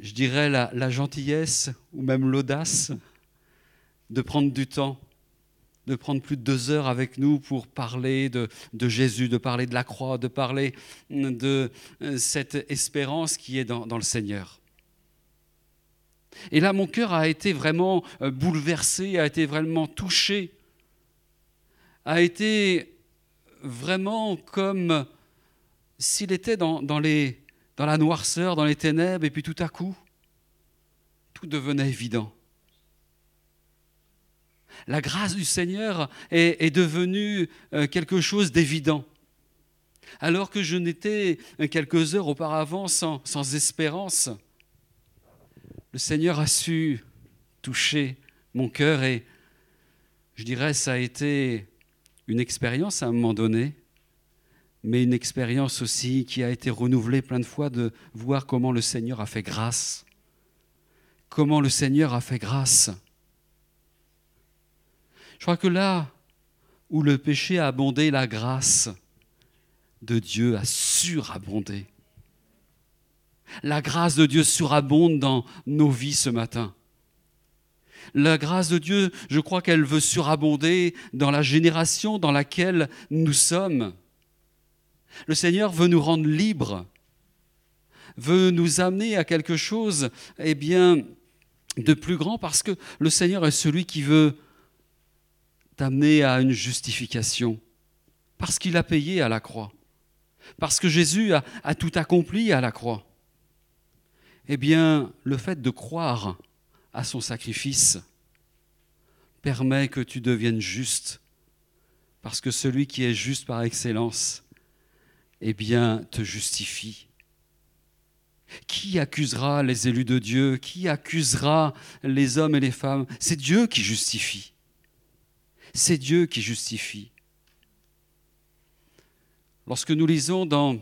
je dirais, la, gentillesse ou même l'audace de prendre du temps de prendre plus de deux heures avec nous pour parler de, Jésus, de parler de la croix, de parler de euh, cette espérance qui est dans, le Seigneur. Et là, mon cœur a été vraiment euh, bouleversé, a été vraiment touché, a été vraiment comme s'il était dans, les, dans la noirceur, dans les ténèbres, et puis tout à coup, tout devenait évident la grâce du Seigneur est, devenue euh, quelque chose d'évident. Alors que je n'étais euh, quelques heures auparavant sans, sans espérance, le Seigneur a su toucher mon cœur et je dirais ça a été une expérience à un moment donné, mais une expérience aussi qui a été renouvelée plein de fois de voir comment le Seigneur a fait grâce. Comment le Seigneur a fait grâce. Je crois que là où le péché a abondé, la grâce de Dieu a surabondé. La grâce de Dieu surabonde dans nos vies ce matin. La grâce de Dieu, je crois qu'elle veut surabonder dans la génération dans laquelle nous sommes. Le Seigneur veut nous rendre libres, veut nous amener à quelque chose eh bien, de plus grand parce que le Seigneur est celui qui veut t'amener à une justification parce qu'il a payé à la croix, parce que Jésus a, a, tout accompli à la croix. Eh bien, le fait de croire à son sacrifice permet que tu deviennes juste, parce que celui qui est juste par excellence, eh bien, te justifie. Qui accusera les élus de Dieu? Qui accusera les hommes et les femmes? C'est Dieu qui justifie. C'est Dieu qui justifie. Lorsque nous lisons dans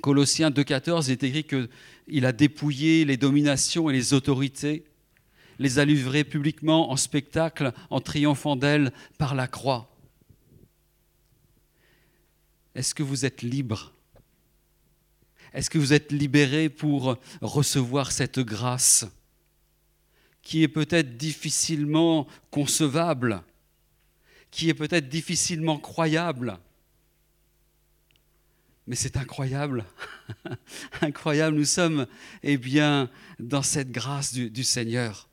Colossiens 2.14, il est écrit qu'il a dépouillé les dominations et les autorités, les a livrées publiquement en spectacle en triomphant d'elles par la croix. Est-ce que vous êtes libre? Est-ce que vous êtes libéré pour recevoir cette grâce qui est peut-être difficilement concevable qui est peut-être difficilement croyable? Mais c'est incroyable. incroyable, nous sommes eh bien, dans cette grâce du, du Seigneur.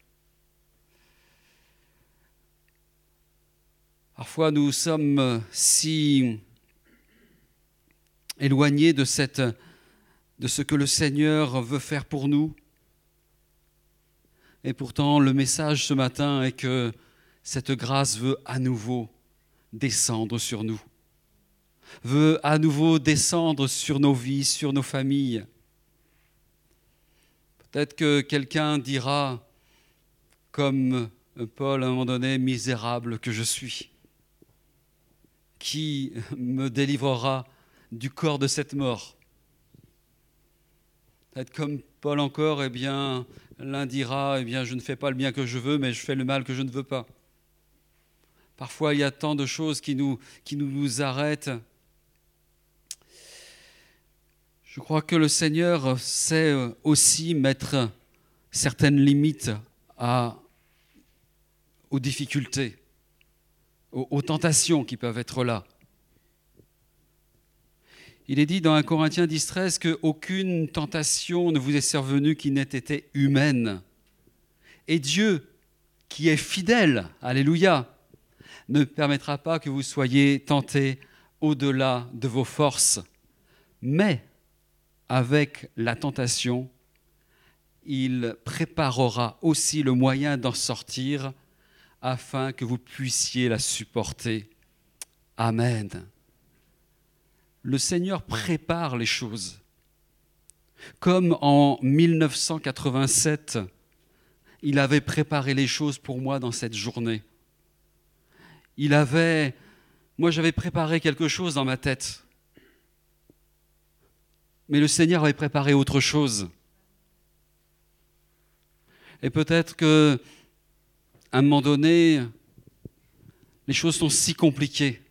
Parfois, nous sommes si éloignés de, de ce que le Seigneur veut faire pour nous. Et pourtant, le message ce matin est que cette grâce veut à nouveau descendre sur nous, veut à nouveau descendre sur nos vies, sur nos familles. Peut-être que quelqu'un dira, comme Paul à un moment donné, misérable que je suis, qui me délivrera du corps de cette mort Peut-être comme Paul encore, eh bien, l'un dira, eh bien, je ne fais pas le bien que je veux, mais je fais le mal que je ne veux pas. Parfois, il y a tant de choses qui nous, arrêtent. Je crois que le Seigneur sait aussi mettre certaines limites aux difficultés, aux tentations qui peuvent être là. Il est dit dans 1 Corinthiens 10, 13 qu'aucune tentation ne vous est survenue qui n'ait été humaine. Et Dieu, qui est fidèle, alléluia, ne permettra pas que vous soyez tentés au-delà de vos forces. Mais avec la tentation, il préparera aussi le moyen d'en sortir afin que vous puissiez la supporter. Amen. Le Seigneur prépare les choses. Comme en 1987, il avait préparé les choses pour moi dans cette journée il avait, moi j'avais préparé quelque chose dans ma tête. Mais le Seigneur avait préparé autre chose. Et peut-être que un moment donné, les choses sont si compliquées.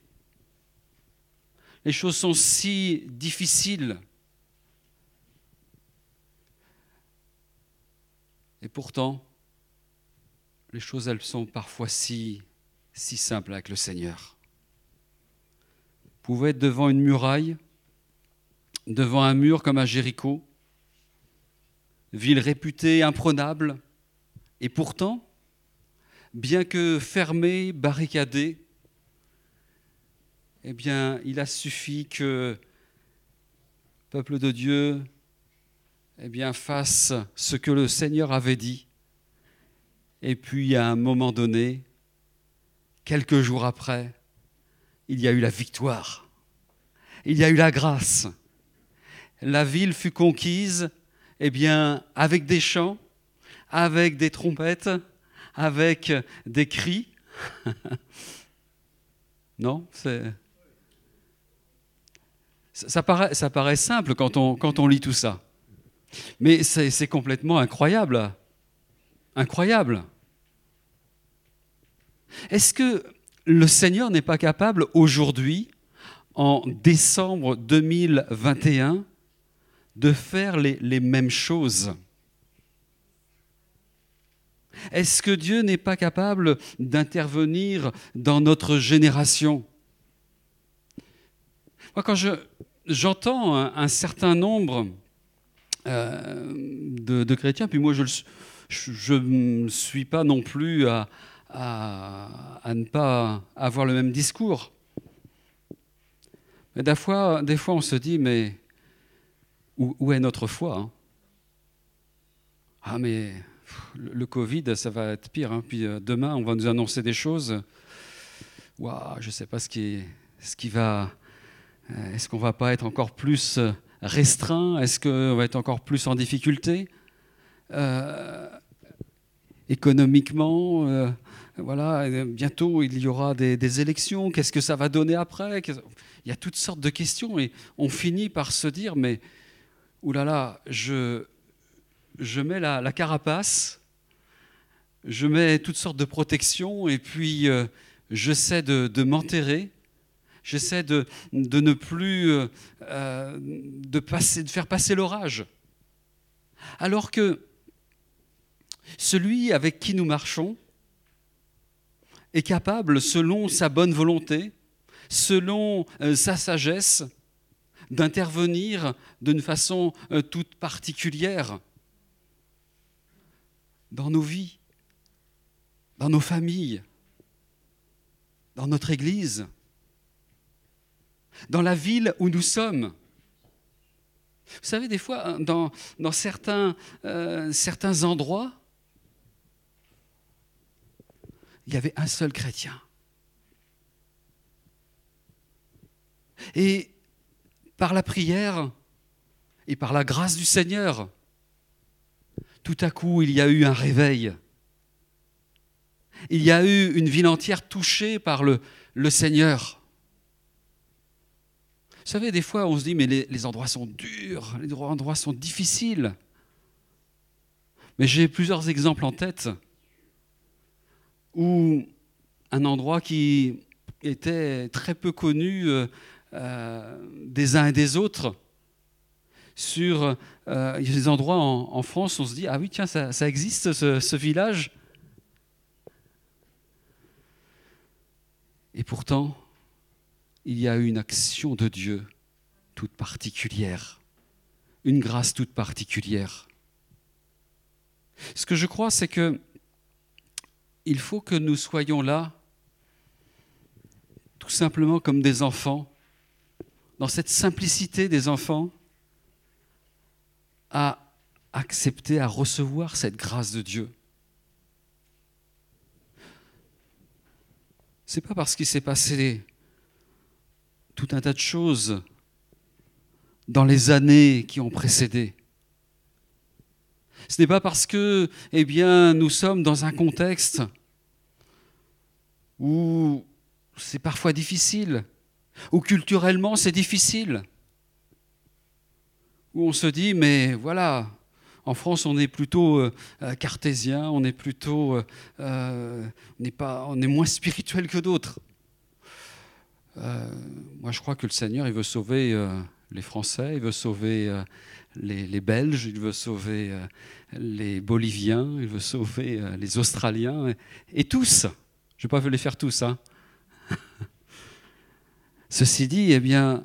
Les choses sont si difficiles. Et pourtant, les choses, elles sont parfois si, si simples avec le Seigneur. Vous pouvez être devant une muraille, devant un mur comme à Jéricho, ville réputée imprenable, et pourtant, bien que fermée, barricadée, eh bien, il a suffi que le peuple de Dieu eh bien, fasse ce que le Seigneur avait dit. Et puis, à un moment donné, quelques jours après, il y a eu la victoire. Il y a eu la grâce. La ville fut conquise, eh bien, avec des chants, avec des trompettes, avec des cris. non, c'est ça paraît, simple quand on, quand on lit tout ça. Mais c'est complètement incroyable. Incroyable. Est-ce que le Seigneur n'est pas capable aujourd'hui, en décembre 2021, de faire les, les mêmes choses? Est-ce que Dieu n'est pas capable d'intervenir dans notre génération? Moi, quand je, j'entends un, certain nombre euh, de, chrétiens, puis moi je ne suis pas non plus à, ne pas avoir le même discours. Mais des fois, des fois on se dit, mais où, est notre foi hein? Ah mais le Covid, ça va être pire. Hein. Puis euh, demain, on va nous annoncer des choses. Waouh, je ne sais pas ce qui, ce qui va est-ce qu'on ne va pas être encore plus euh, restreint? Est-ce qu'on va être encore plus en difficulté? Euh, Économiquement, voilà, bientôt il y aura des, élections. Qu'est-ce que ça va donner après? Il y a toutes sortes de questions et on finit par se dire mais oulala, je, je mets la, carapace, je mets toutes sortes de protections et puis j'essaie de m'enterrer J'essaie de, ne plus euh, euh, de, faire passer l'orage. Alors que celui avec qui nous marchons est capable, selon sa bonne volonté, selon euh, sa sagesse, d'intervenir d'une façon toute particulière dans nos vies, dans nos familles, dans notre Église dans la ville où nous sommes. Vous savez, des fois, dans, certains, euh, certains endroits, il y avait un seul chrétien. Et par la prière et par la grâce du Seigneur, tout à coup, il y a eu un réveil. Il y a eu une ville entière touchée par le Seigneur. Vous savez, des fois, on se dit, mais les, endroits sont durs, les endroits sont difficiles. Mais j'ai plusieurs exemples en tête où un endroit qui était très peu connu euh, euh, des uns et des autres, sur euh, des endroits en, France, on se dit, ah oui, tiens, ça, existe, ce village. Et pourtant, il y a eu une action de Dieu toute particulière, une grâce toute particulière. Ce que je crois, c'est que il faut que nous soyons là, tout simplement comme des enfants, dans cette simplicité des enfants, à accepter, à recevoir cette grâce de Dieu. C'est pas parce qu'il s'est passé tout un tas de choses dans les années qui ont précédé. Ce n'est pas parce que, eh bien, nous sommes dans un contexte où c'est parfois difficile, où culturellement c'est difficile, où on se dit, mais voilà, en France, on est plutôt euh, euh, cartésien, on est plutôt, euh, on pas, on est moins spirituel que d'autres. Euh, moi, je crois que le Seigneur, il veut sauver euh, les Français, il veut sauver euh, les, Belges, il veut sauver les Boliviens, il veut sauver les Australiens, et, tous. Je ne vais pas les faire tous. Hein. Ceci dit, eh bien,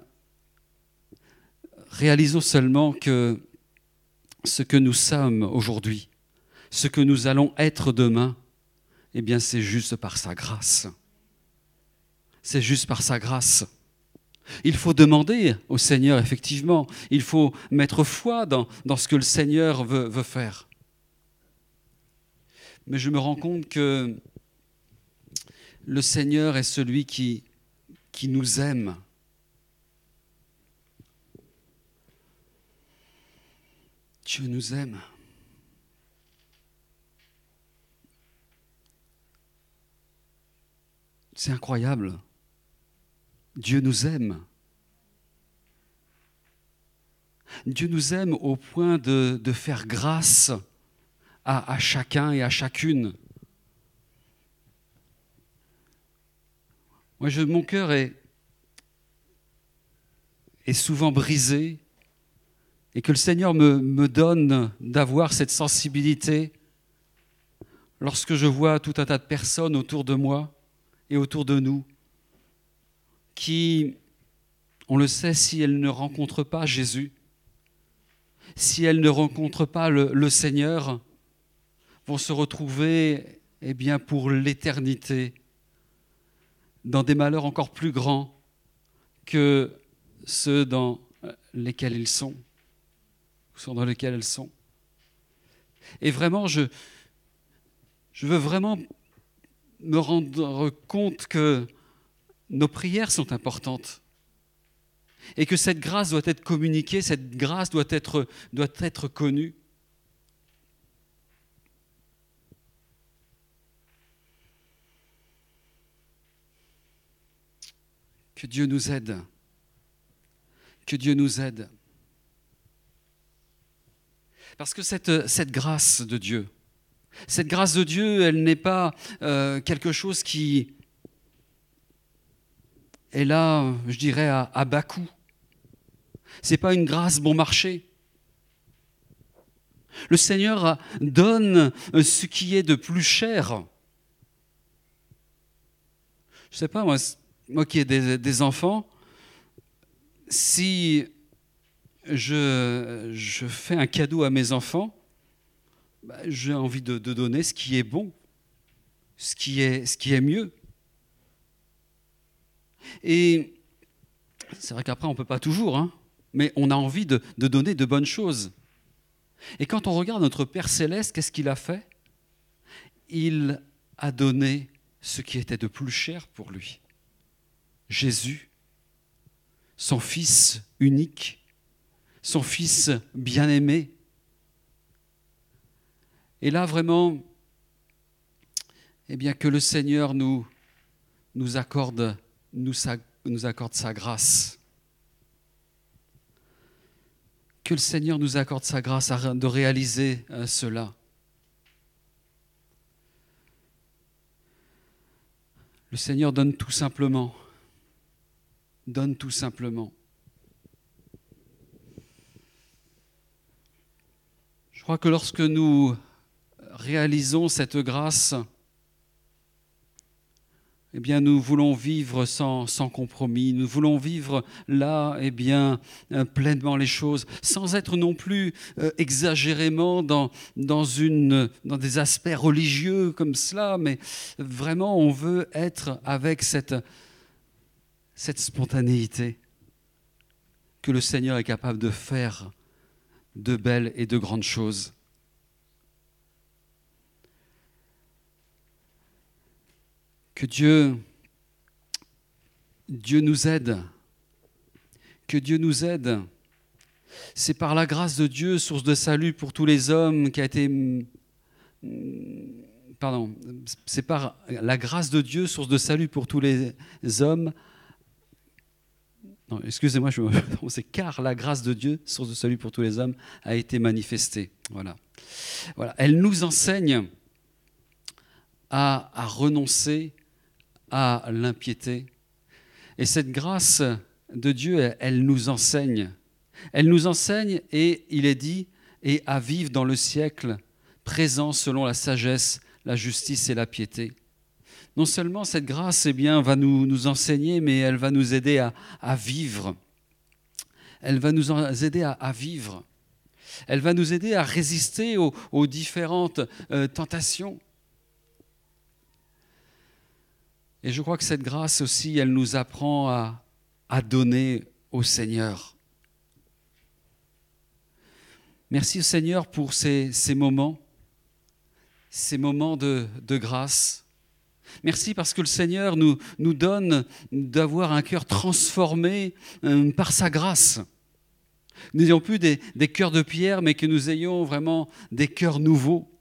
réalisons seulement que ce que nous sommes aujourd'hui, ce que nous allons être demain, eh bien, c'est juste par sa grâce. C'est juste par sa grâce. Il faut demander au Seigneur, effectivement. Il faut mettre foi dans, ce que le Seigneur veut, veut faire. Mais je me rends compte que le Seigneur est celui qui, qui nous aime. Dieu nous aime. C'est incroyable. Dieu nous aime. Dieu nous aime au point de, faire grâce à, chacun et à chacune. Moi, je, mon cœur est, est souvent brisé et que le Seigneur me, me donne d'avoir cette sensibilité lorsque je vois tout un tas de personnes autour de moi et autour de nous qui, on le sait, si elles ne rencontrent pas Jésus, si elles ne rencontrent pas le, Seigneur, vont se retrouver eh bien, pour l'éternité dans des malheurs encore plus grands que ceux dans lesquels ils sont, dans lesquels elles sont. Et vraiment, je, je veux vraiment me rendre compte que nos prières sont importantes et que cette grâce doit être communiquée, cette grâce doit être, connue. Que Dieu nous aide. Que Dieu nous aide. Parce que cette, cette grâce de Dieu, cette grâce de Dieu, elle n'est pas euh, quelque chose qui est là, je dirais, à, bas coût. Ce n'est pas une grâce bon marché. Le Seigneur donne ce qui est de plus cher. Je ne sais pas, moi, moi qui ai des, enfants, si je, je, fais un cadeau à mes enfants, bah, j'ai envie de, donner ce qui est bon, ce qui est mieux. Et c'est vrai qu'après, on ne peut pas toujours, hein, mais on a envie de, donner de bonnes choses. Et quand on regarde notre Père céleste, qu'est-ce qu'il a fait? Il a donné ce qui était de plus cher pour lui. Jésus, son Fils unique, son Fils bien-aimé. Et là, vraiment, eh bien, que le Seigneur nous, accorde, nous, accorde sa grâce. Que le Seigneur nous accorde sa grâce de réaliser euh, cela. Le Seigneur donne tout simplement. Donne tout simplement. Je crois que lorsque nous réalisons cette grâce, eh bien, nous voulons vivre sans, sans, compromis, nous voulons vivre là, eh bien, euh, pleinement les choses, sans être non plus euh, exagérément dans, dans, une, dans des aspects religieux comme cela, mais vraiment, on veut être avec cette, cette spontanéité que le Seigneur est capable de faire de belles et de grandes choses. Que Dieu, nous aide. Que Dieu nous aide. C'est par la grâce de Dieu, source de salut pour tous les hommes, qui a été. Pardon. C'est par la grâce de Dieu, source de salut pour tous les hommes. Non, excusez-moi, je c'est car la grâce de Dieu, source de salut pour tous les hommes, a été manifestée. Voilà. voilà. Elle nous enseigne à, à renoncer à l'impiété. Et cette grâce de Dieu, elle, nous enseigne. Elle nous enseigne, et il est dit, et à vivre dans le siècle présent selon la sagesse, la justice et la piété. Non seulement cette grâce eh bien, va nous, nous enseigner, mais elle va nous aider à, à vivre. Elle va nous aider à, vivre. Elle va nous aider à résister aux, aux différentes euh, tentations. Et je crois que cette grâce aussi, elle nous apprend à, donner au Seigneur. Merci au Seigneur pour ces, moments, ces moments de, grâce. Merci parce que le Seigneur nous, nous donne d'avoir un cœur transformé euh, par sa grâce. Nous n'ayons plus des, des cœurs de pierre, mais que nous ayons vraiment des cœurs nouveaux,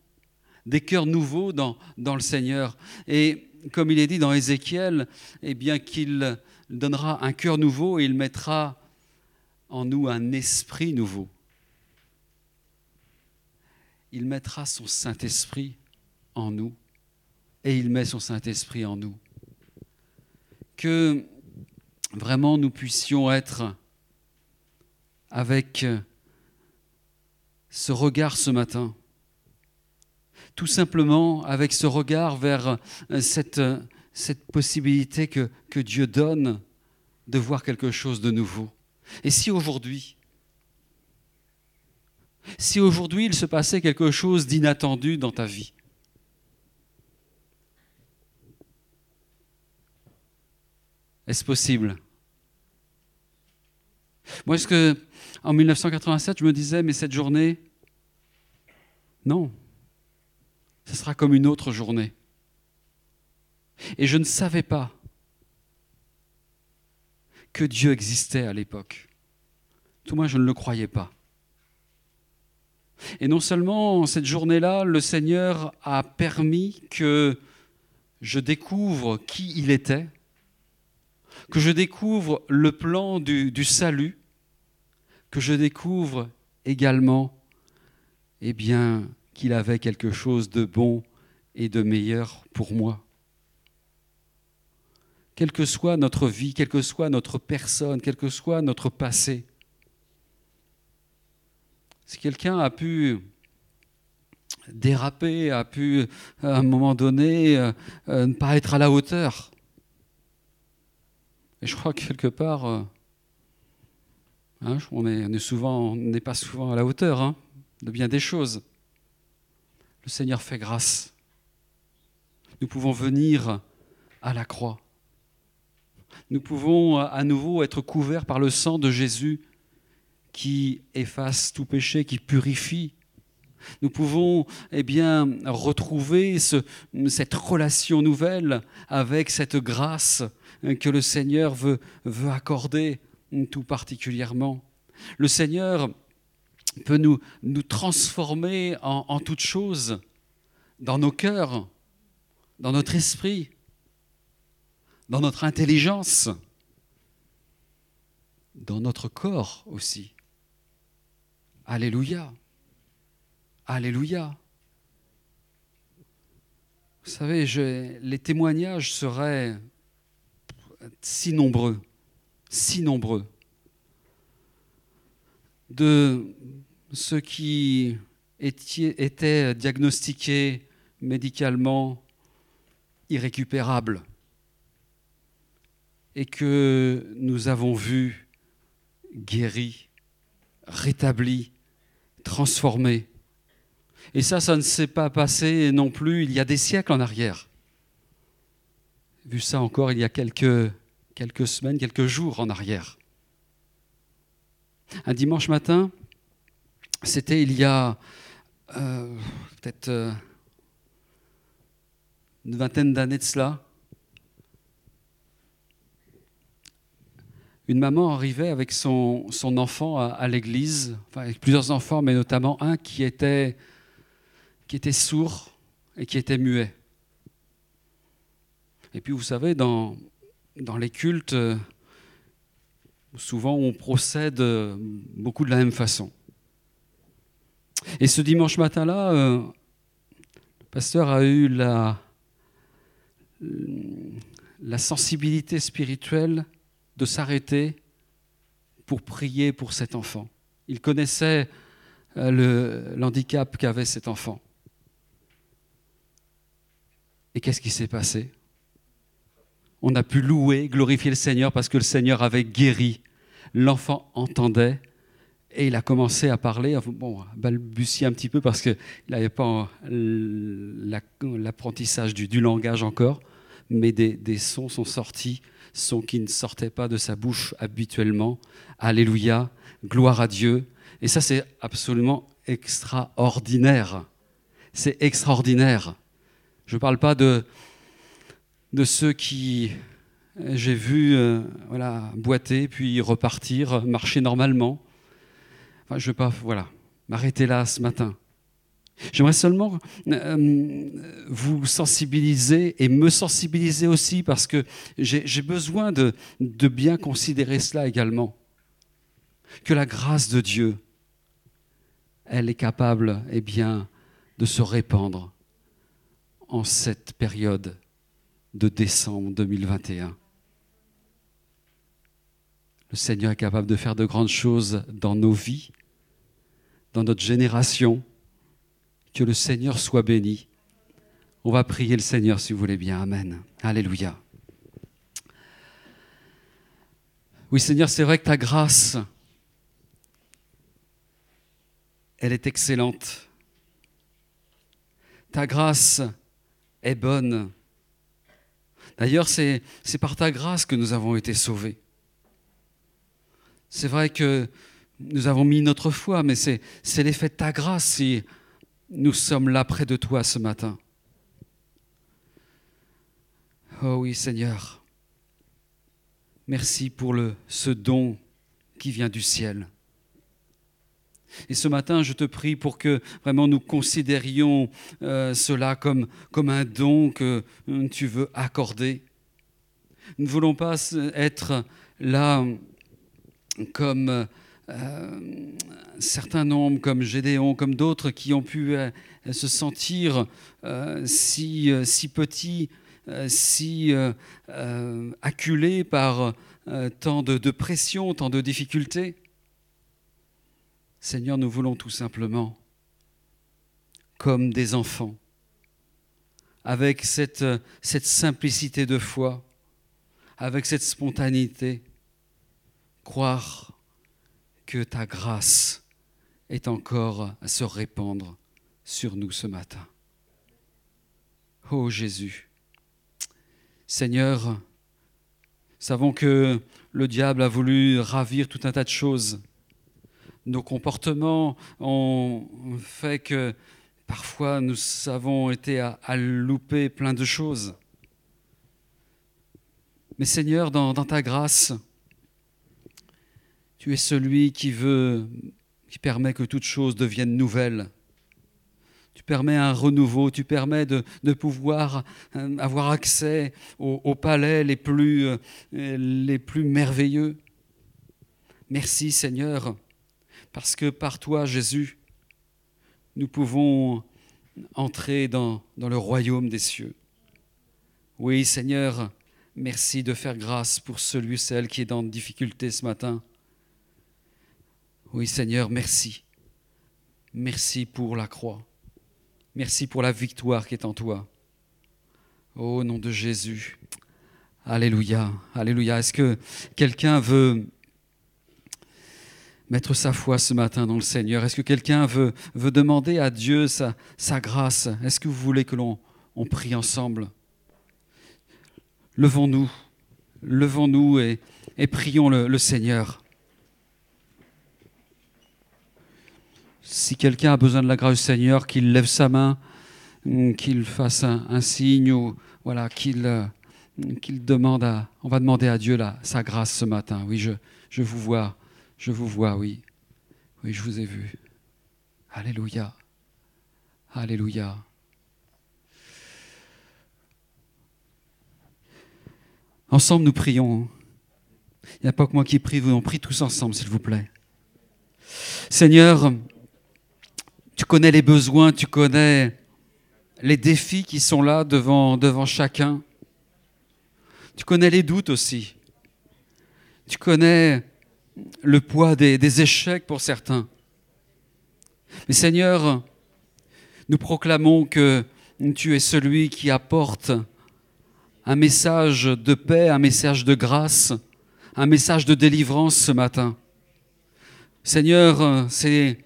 des cœurs nouveaux dans, dans le Seigneur. Et comme il est dit dans Ézéchiel, eh bien qu'il donnera un cœur nouveau et il mettra en nous un esprit nouveau. Il mettra son Saint-Esprit en nous et il met son Saint-Esprit en nous. Que vraiment nous puissions être avec ce regard ce matin, tout simplement avec ce regard vers cette, cette possibilité que, que Dieu donne de voir quelque chose de nouveau. Et si aujourd'hui, si aujourd'hui il se passait quelque chose d'inattendu dans ta vie, est-ce possible? Moi, est-ce que en 1987, je me disais, mais cette journée, non, ce sera comme une autre journée. Et je ne savais pas que Dieu existait à l'époque. Tout moi, je ne le croyais pas. Et non seulement cette journée-là, le Seigneur a permis que je découvre qui il était, que je découvre le plan du, du salut, que je découvre également eh bien, qu'il avait quelque chose de bon et de meilleur pour moi. Quelle que soit notre vie, quelle que soit notre personne, quel que soit notre passé, si quelqu'un a pu déraper, a pu à un moment donné euh, euh, ne pas être à la hauteur, et je crois que quelque part, euh, hein, on n'est souvent, n'est pas souvent à la hauteur hein, de bien des choses. Le Seigneur fait grâce. Nous pouvons venir à la croix. Nous pouvons à nouveau être couverts par le sang de Jésus qui efface tout péché, qui purifie. Nous pouvons eh bien, retrouver ce, cette relation nouvelle avec cette grâce que le Seigneur veut, veut accorder tout particulièrement. Le Seigneur peut nous, nous transformer en, en toutes choses, dans nos cœurs, dans notre esprit, dans notre intelligence, dans notre corps aussi. Alléluia. Alléluia. Vous savez, les témoignages seraient si nombreux, si nombreux, de ceux qui étaient diagnostiqués médicalement irrécupérables et que nous avons vus guéris, rétablis, transformés. Et ça, ça ne s'est pas passé non plus il y a des siècles en arrière. Vu ça encore il y a quelques, quelques semaines, quelques jours en arrière. Un dimanche matin, c'était il y a euh, peut-être euh, une vingtaine d'années de cela. Une maman arrivait avec son, son enfant à, à l'église, enfin avec plusieurs enfants, mais notamment un qui était, qui était sourd et qui était muet. Et puis vous savez, dans, dans les cultes, souvent on procède beaucoup de la même façon. Et ce dimanche matin-là, euh, le pasteur a eu la, la sensibilité spirituelle de s'arrêter pour prier pour cet enfant. Il connaissait euh, l'handicap qu'avait cet enfant. Et qu'est-ce qui s'est passé? On a pu louer, glorifier le Seigneur parce que le Seigneur avait guéri. L'enfant entendait et il a commencé à parler, bon, à balbutier un petit peu parce qu'il n'avait pas la- l'apprentissage du, langage encore, mais des, sons sont sortis, sons qui ne sortaient pas de sa bouche habituellement. Alléluia, gloire à Dieu. Et ça, c'est absolument extraordinaire. C'est extraordinaire. Je ne parle pas de, de ceux qui, j'ai vu, euh, voilà, boiter, puis repartir, marcher normalement. Je ne vais pas voilà, m'arrêter là ce matin. J'aimerais seulement euh, vous sensibiliser et me sensibiliser aussi parce que j'ai besoin de, de bien considérer cela également. Que la grâce de Dieu, elle est capable eh bien, de se répandre en cette période de décembre 2021. Le Seigneur est capable de faire de grandes choses dans nos vies, dans notre génération. Que le Seigneur soit béni. On va prier le Seigneur si vous voulez bien. Amen. Alléluia. Oui Seigneur, c'est vrai que ta grâce, elle est excellente. Ta grâce est bonne. D'ailleurs, c'est par ta grâce que nous avons été sauvés. C'est vrai que nous avons mis notre foi, mais c'est l'effet de ta grâce si nous sommes là près de toi ce matin. Oh oui, Seigneur. Merci pour ce don qui vient du ciel. Et ce matin, je te prie pour que vraiment nous considérions euh, cela comme, un don que euh, tu veux accorder. Nous ne voulons pas être là comme euh, un certain nombre, comme Gédéon, comme d'autres qui ont pu euh, se sentir euh, si, euh, si petits, si acculés par tant de, de pression, tant de difficultés. Seigneur, nous voulons tout simplement, comme des enfants, avec cette simplicité de foi, avec cette spontanéité, croire que ta grâce est encore à se répandre sur nous ce matin. Ô Jésus, Seigneur, savons que le diable a voulu ravir tout un tas de choses. Nos comportements ont fait que parfois nous avons été à, louper plein de choses. Mais Seigneur, dans ta grâce, tu es celui qui veut, qui permet que toute chose devienne nouvelle. Tu permets un renouveau, tu permets de, pouvoir euh, avoir accès aux, palais les plus, euh, les plus merveilleux. Merci Seigneur, parce que par toi, Jésus, nous pouvons entrer dans, dans le royaume des cieux. Oui Seigneur, merci de faire grâce pour celui, celle qui est dans difficulté ce matin. Oui Seigneur, merci. Merci pour la croix. Merci pour la victoire qui est en toi. Au nom de Jésus. Alléluia. Alléluia. Est-ce que quelqu'un veut mettre sa foi ce matin dans le Seigneur? Est-ce que quelqu'un veut, demander à Dieu sa, sa grâce? Est-ce que vous voulez que l'on on prie ensemble? Levons-nous. Levons-nous et, et prions le, le Seigneur. Si quelqu'un a besoin de la grâce du Seigneur, qu'il lève sa main, hum, qu'il fasse un, signe ou voilà, qu'il euh, qu'il demande à. On va demander à Dieu là, sa grâce ce matin. Oui, je, vous vois, je vous vois, oui. Oui, je vous ai vu. Alléluia. Alléluia. Ensemble, nous prions. Il n'y a pas que moi qui prie, vous en prie tous ensemble, s'il vous plaît. Seigneur, tu connais les besoins, tu connais les défis qui sont là devant, devant chacun. Tu connais les doutes aussi. Tu connais le poids des, des échecs pour certains. Mais Seigneur, nous proclamons que tu es celui qui apporte un message de paix, un message de grâce, un message de délivrance ce matin. Seigneur, c'est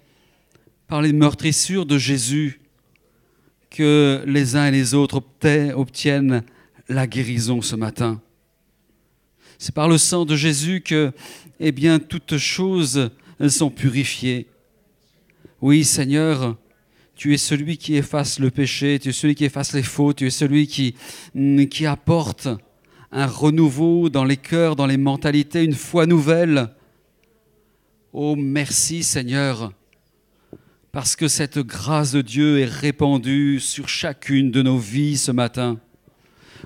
par les meurtrissures de Jésus que les uns et les autres obtiennent la guérison ce matin. C'est par le sang de Jésus que, eh bien, toutes choses sont purifiées. Oui, Seigneur, tu es celui qui efface le péché, tu es celui qui efface les fautes, tu es celui qui, mm, qui apporte un renouveau dans les cœurs, dans les mentalités, une foi nouvelle. Oh, merci Seigneur, parce que cette grâce de Dieu est répandue sur chacune de nos vies ce matin.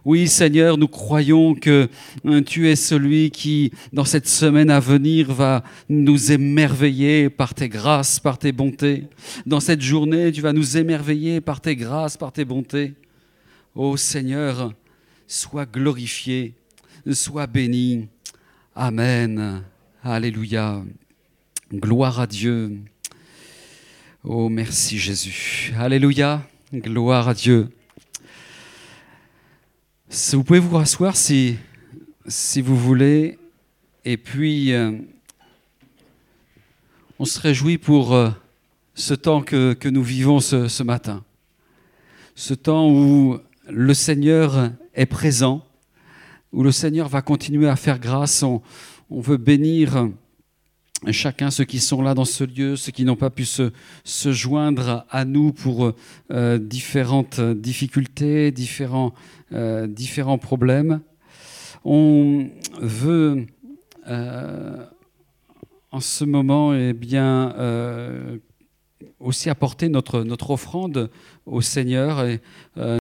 Oui, Seigneur, nous croyons que hein, tu es celui qui, dans cette semaine à venir, va nous émerveiller par tes grâces, par tes bontés. Dans cette journée, tu vas nous émerveiller par tes grâces, par tes bontés. Ô Seigneur, sois glorifié, sois béni. Amen. Alléluia. Gloire à Dieu. Oh, merci Jésus. Alléluia. Gloire à Dieu. Vous pouvez vous rasseoir si, si vous voulez. Et puis, euh, on se réjouit pour euh, ce temps que, que nous vivons ce, ce, matin. Ce temps où le Seigneur est présent, où le Seigneur va continuer à faire grâce. On, on veut bénir chacun, ceux qui sont là dans ce lieu, ceux qui n'ont pas pu se, joindre à nous pour euh, différentes difficultés, différents, euh, différents problèmes. On veut euh, en ce moment eh bien, euh, aussi apporter notre, notre offrande au Seigneur. Et,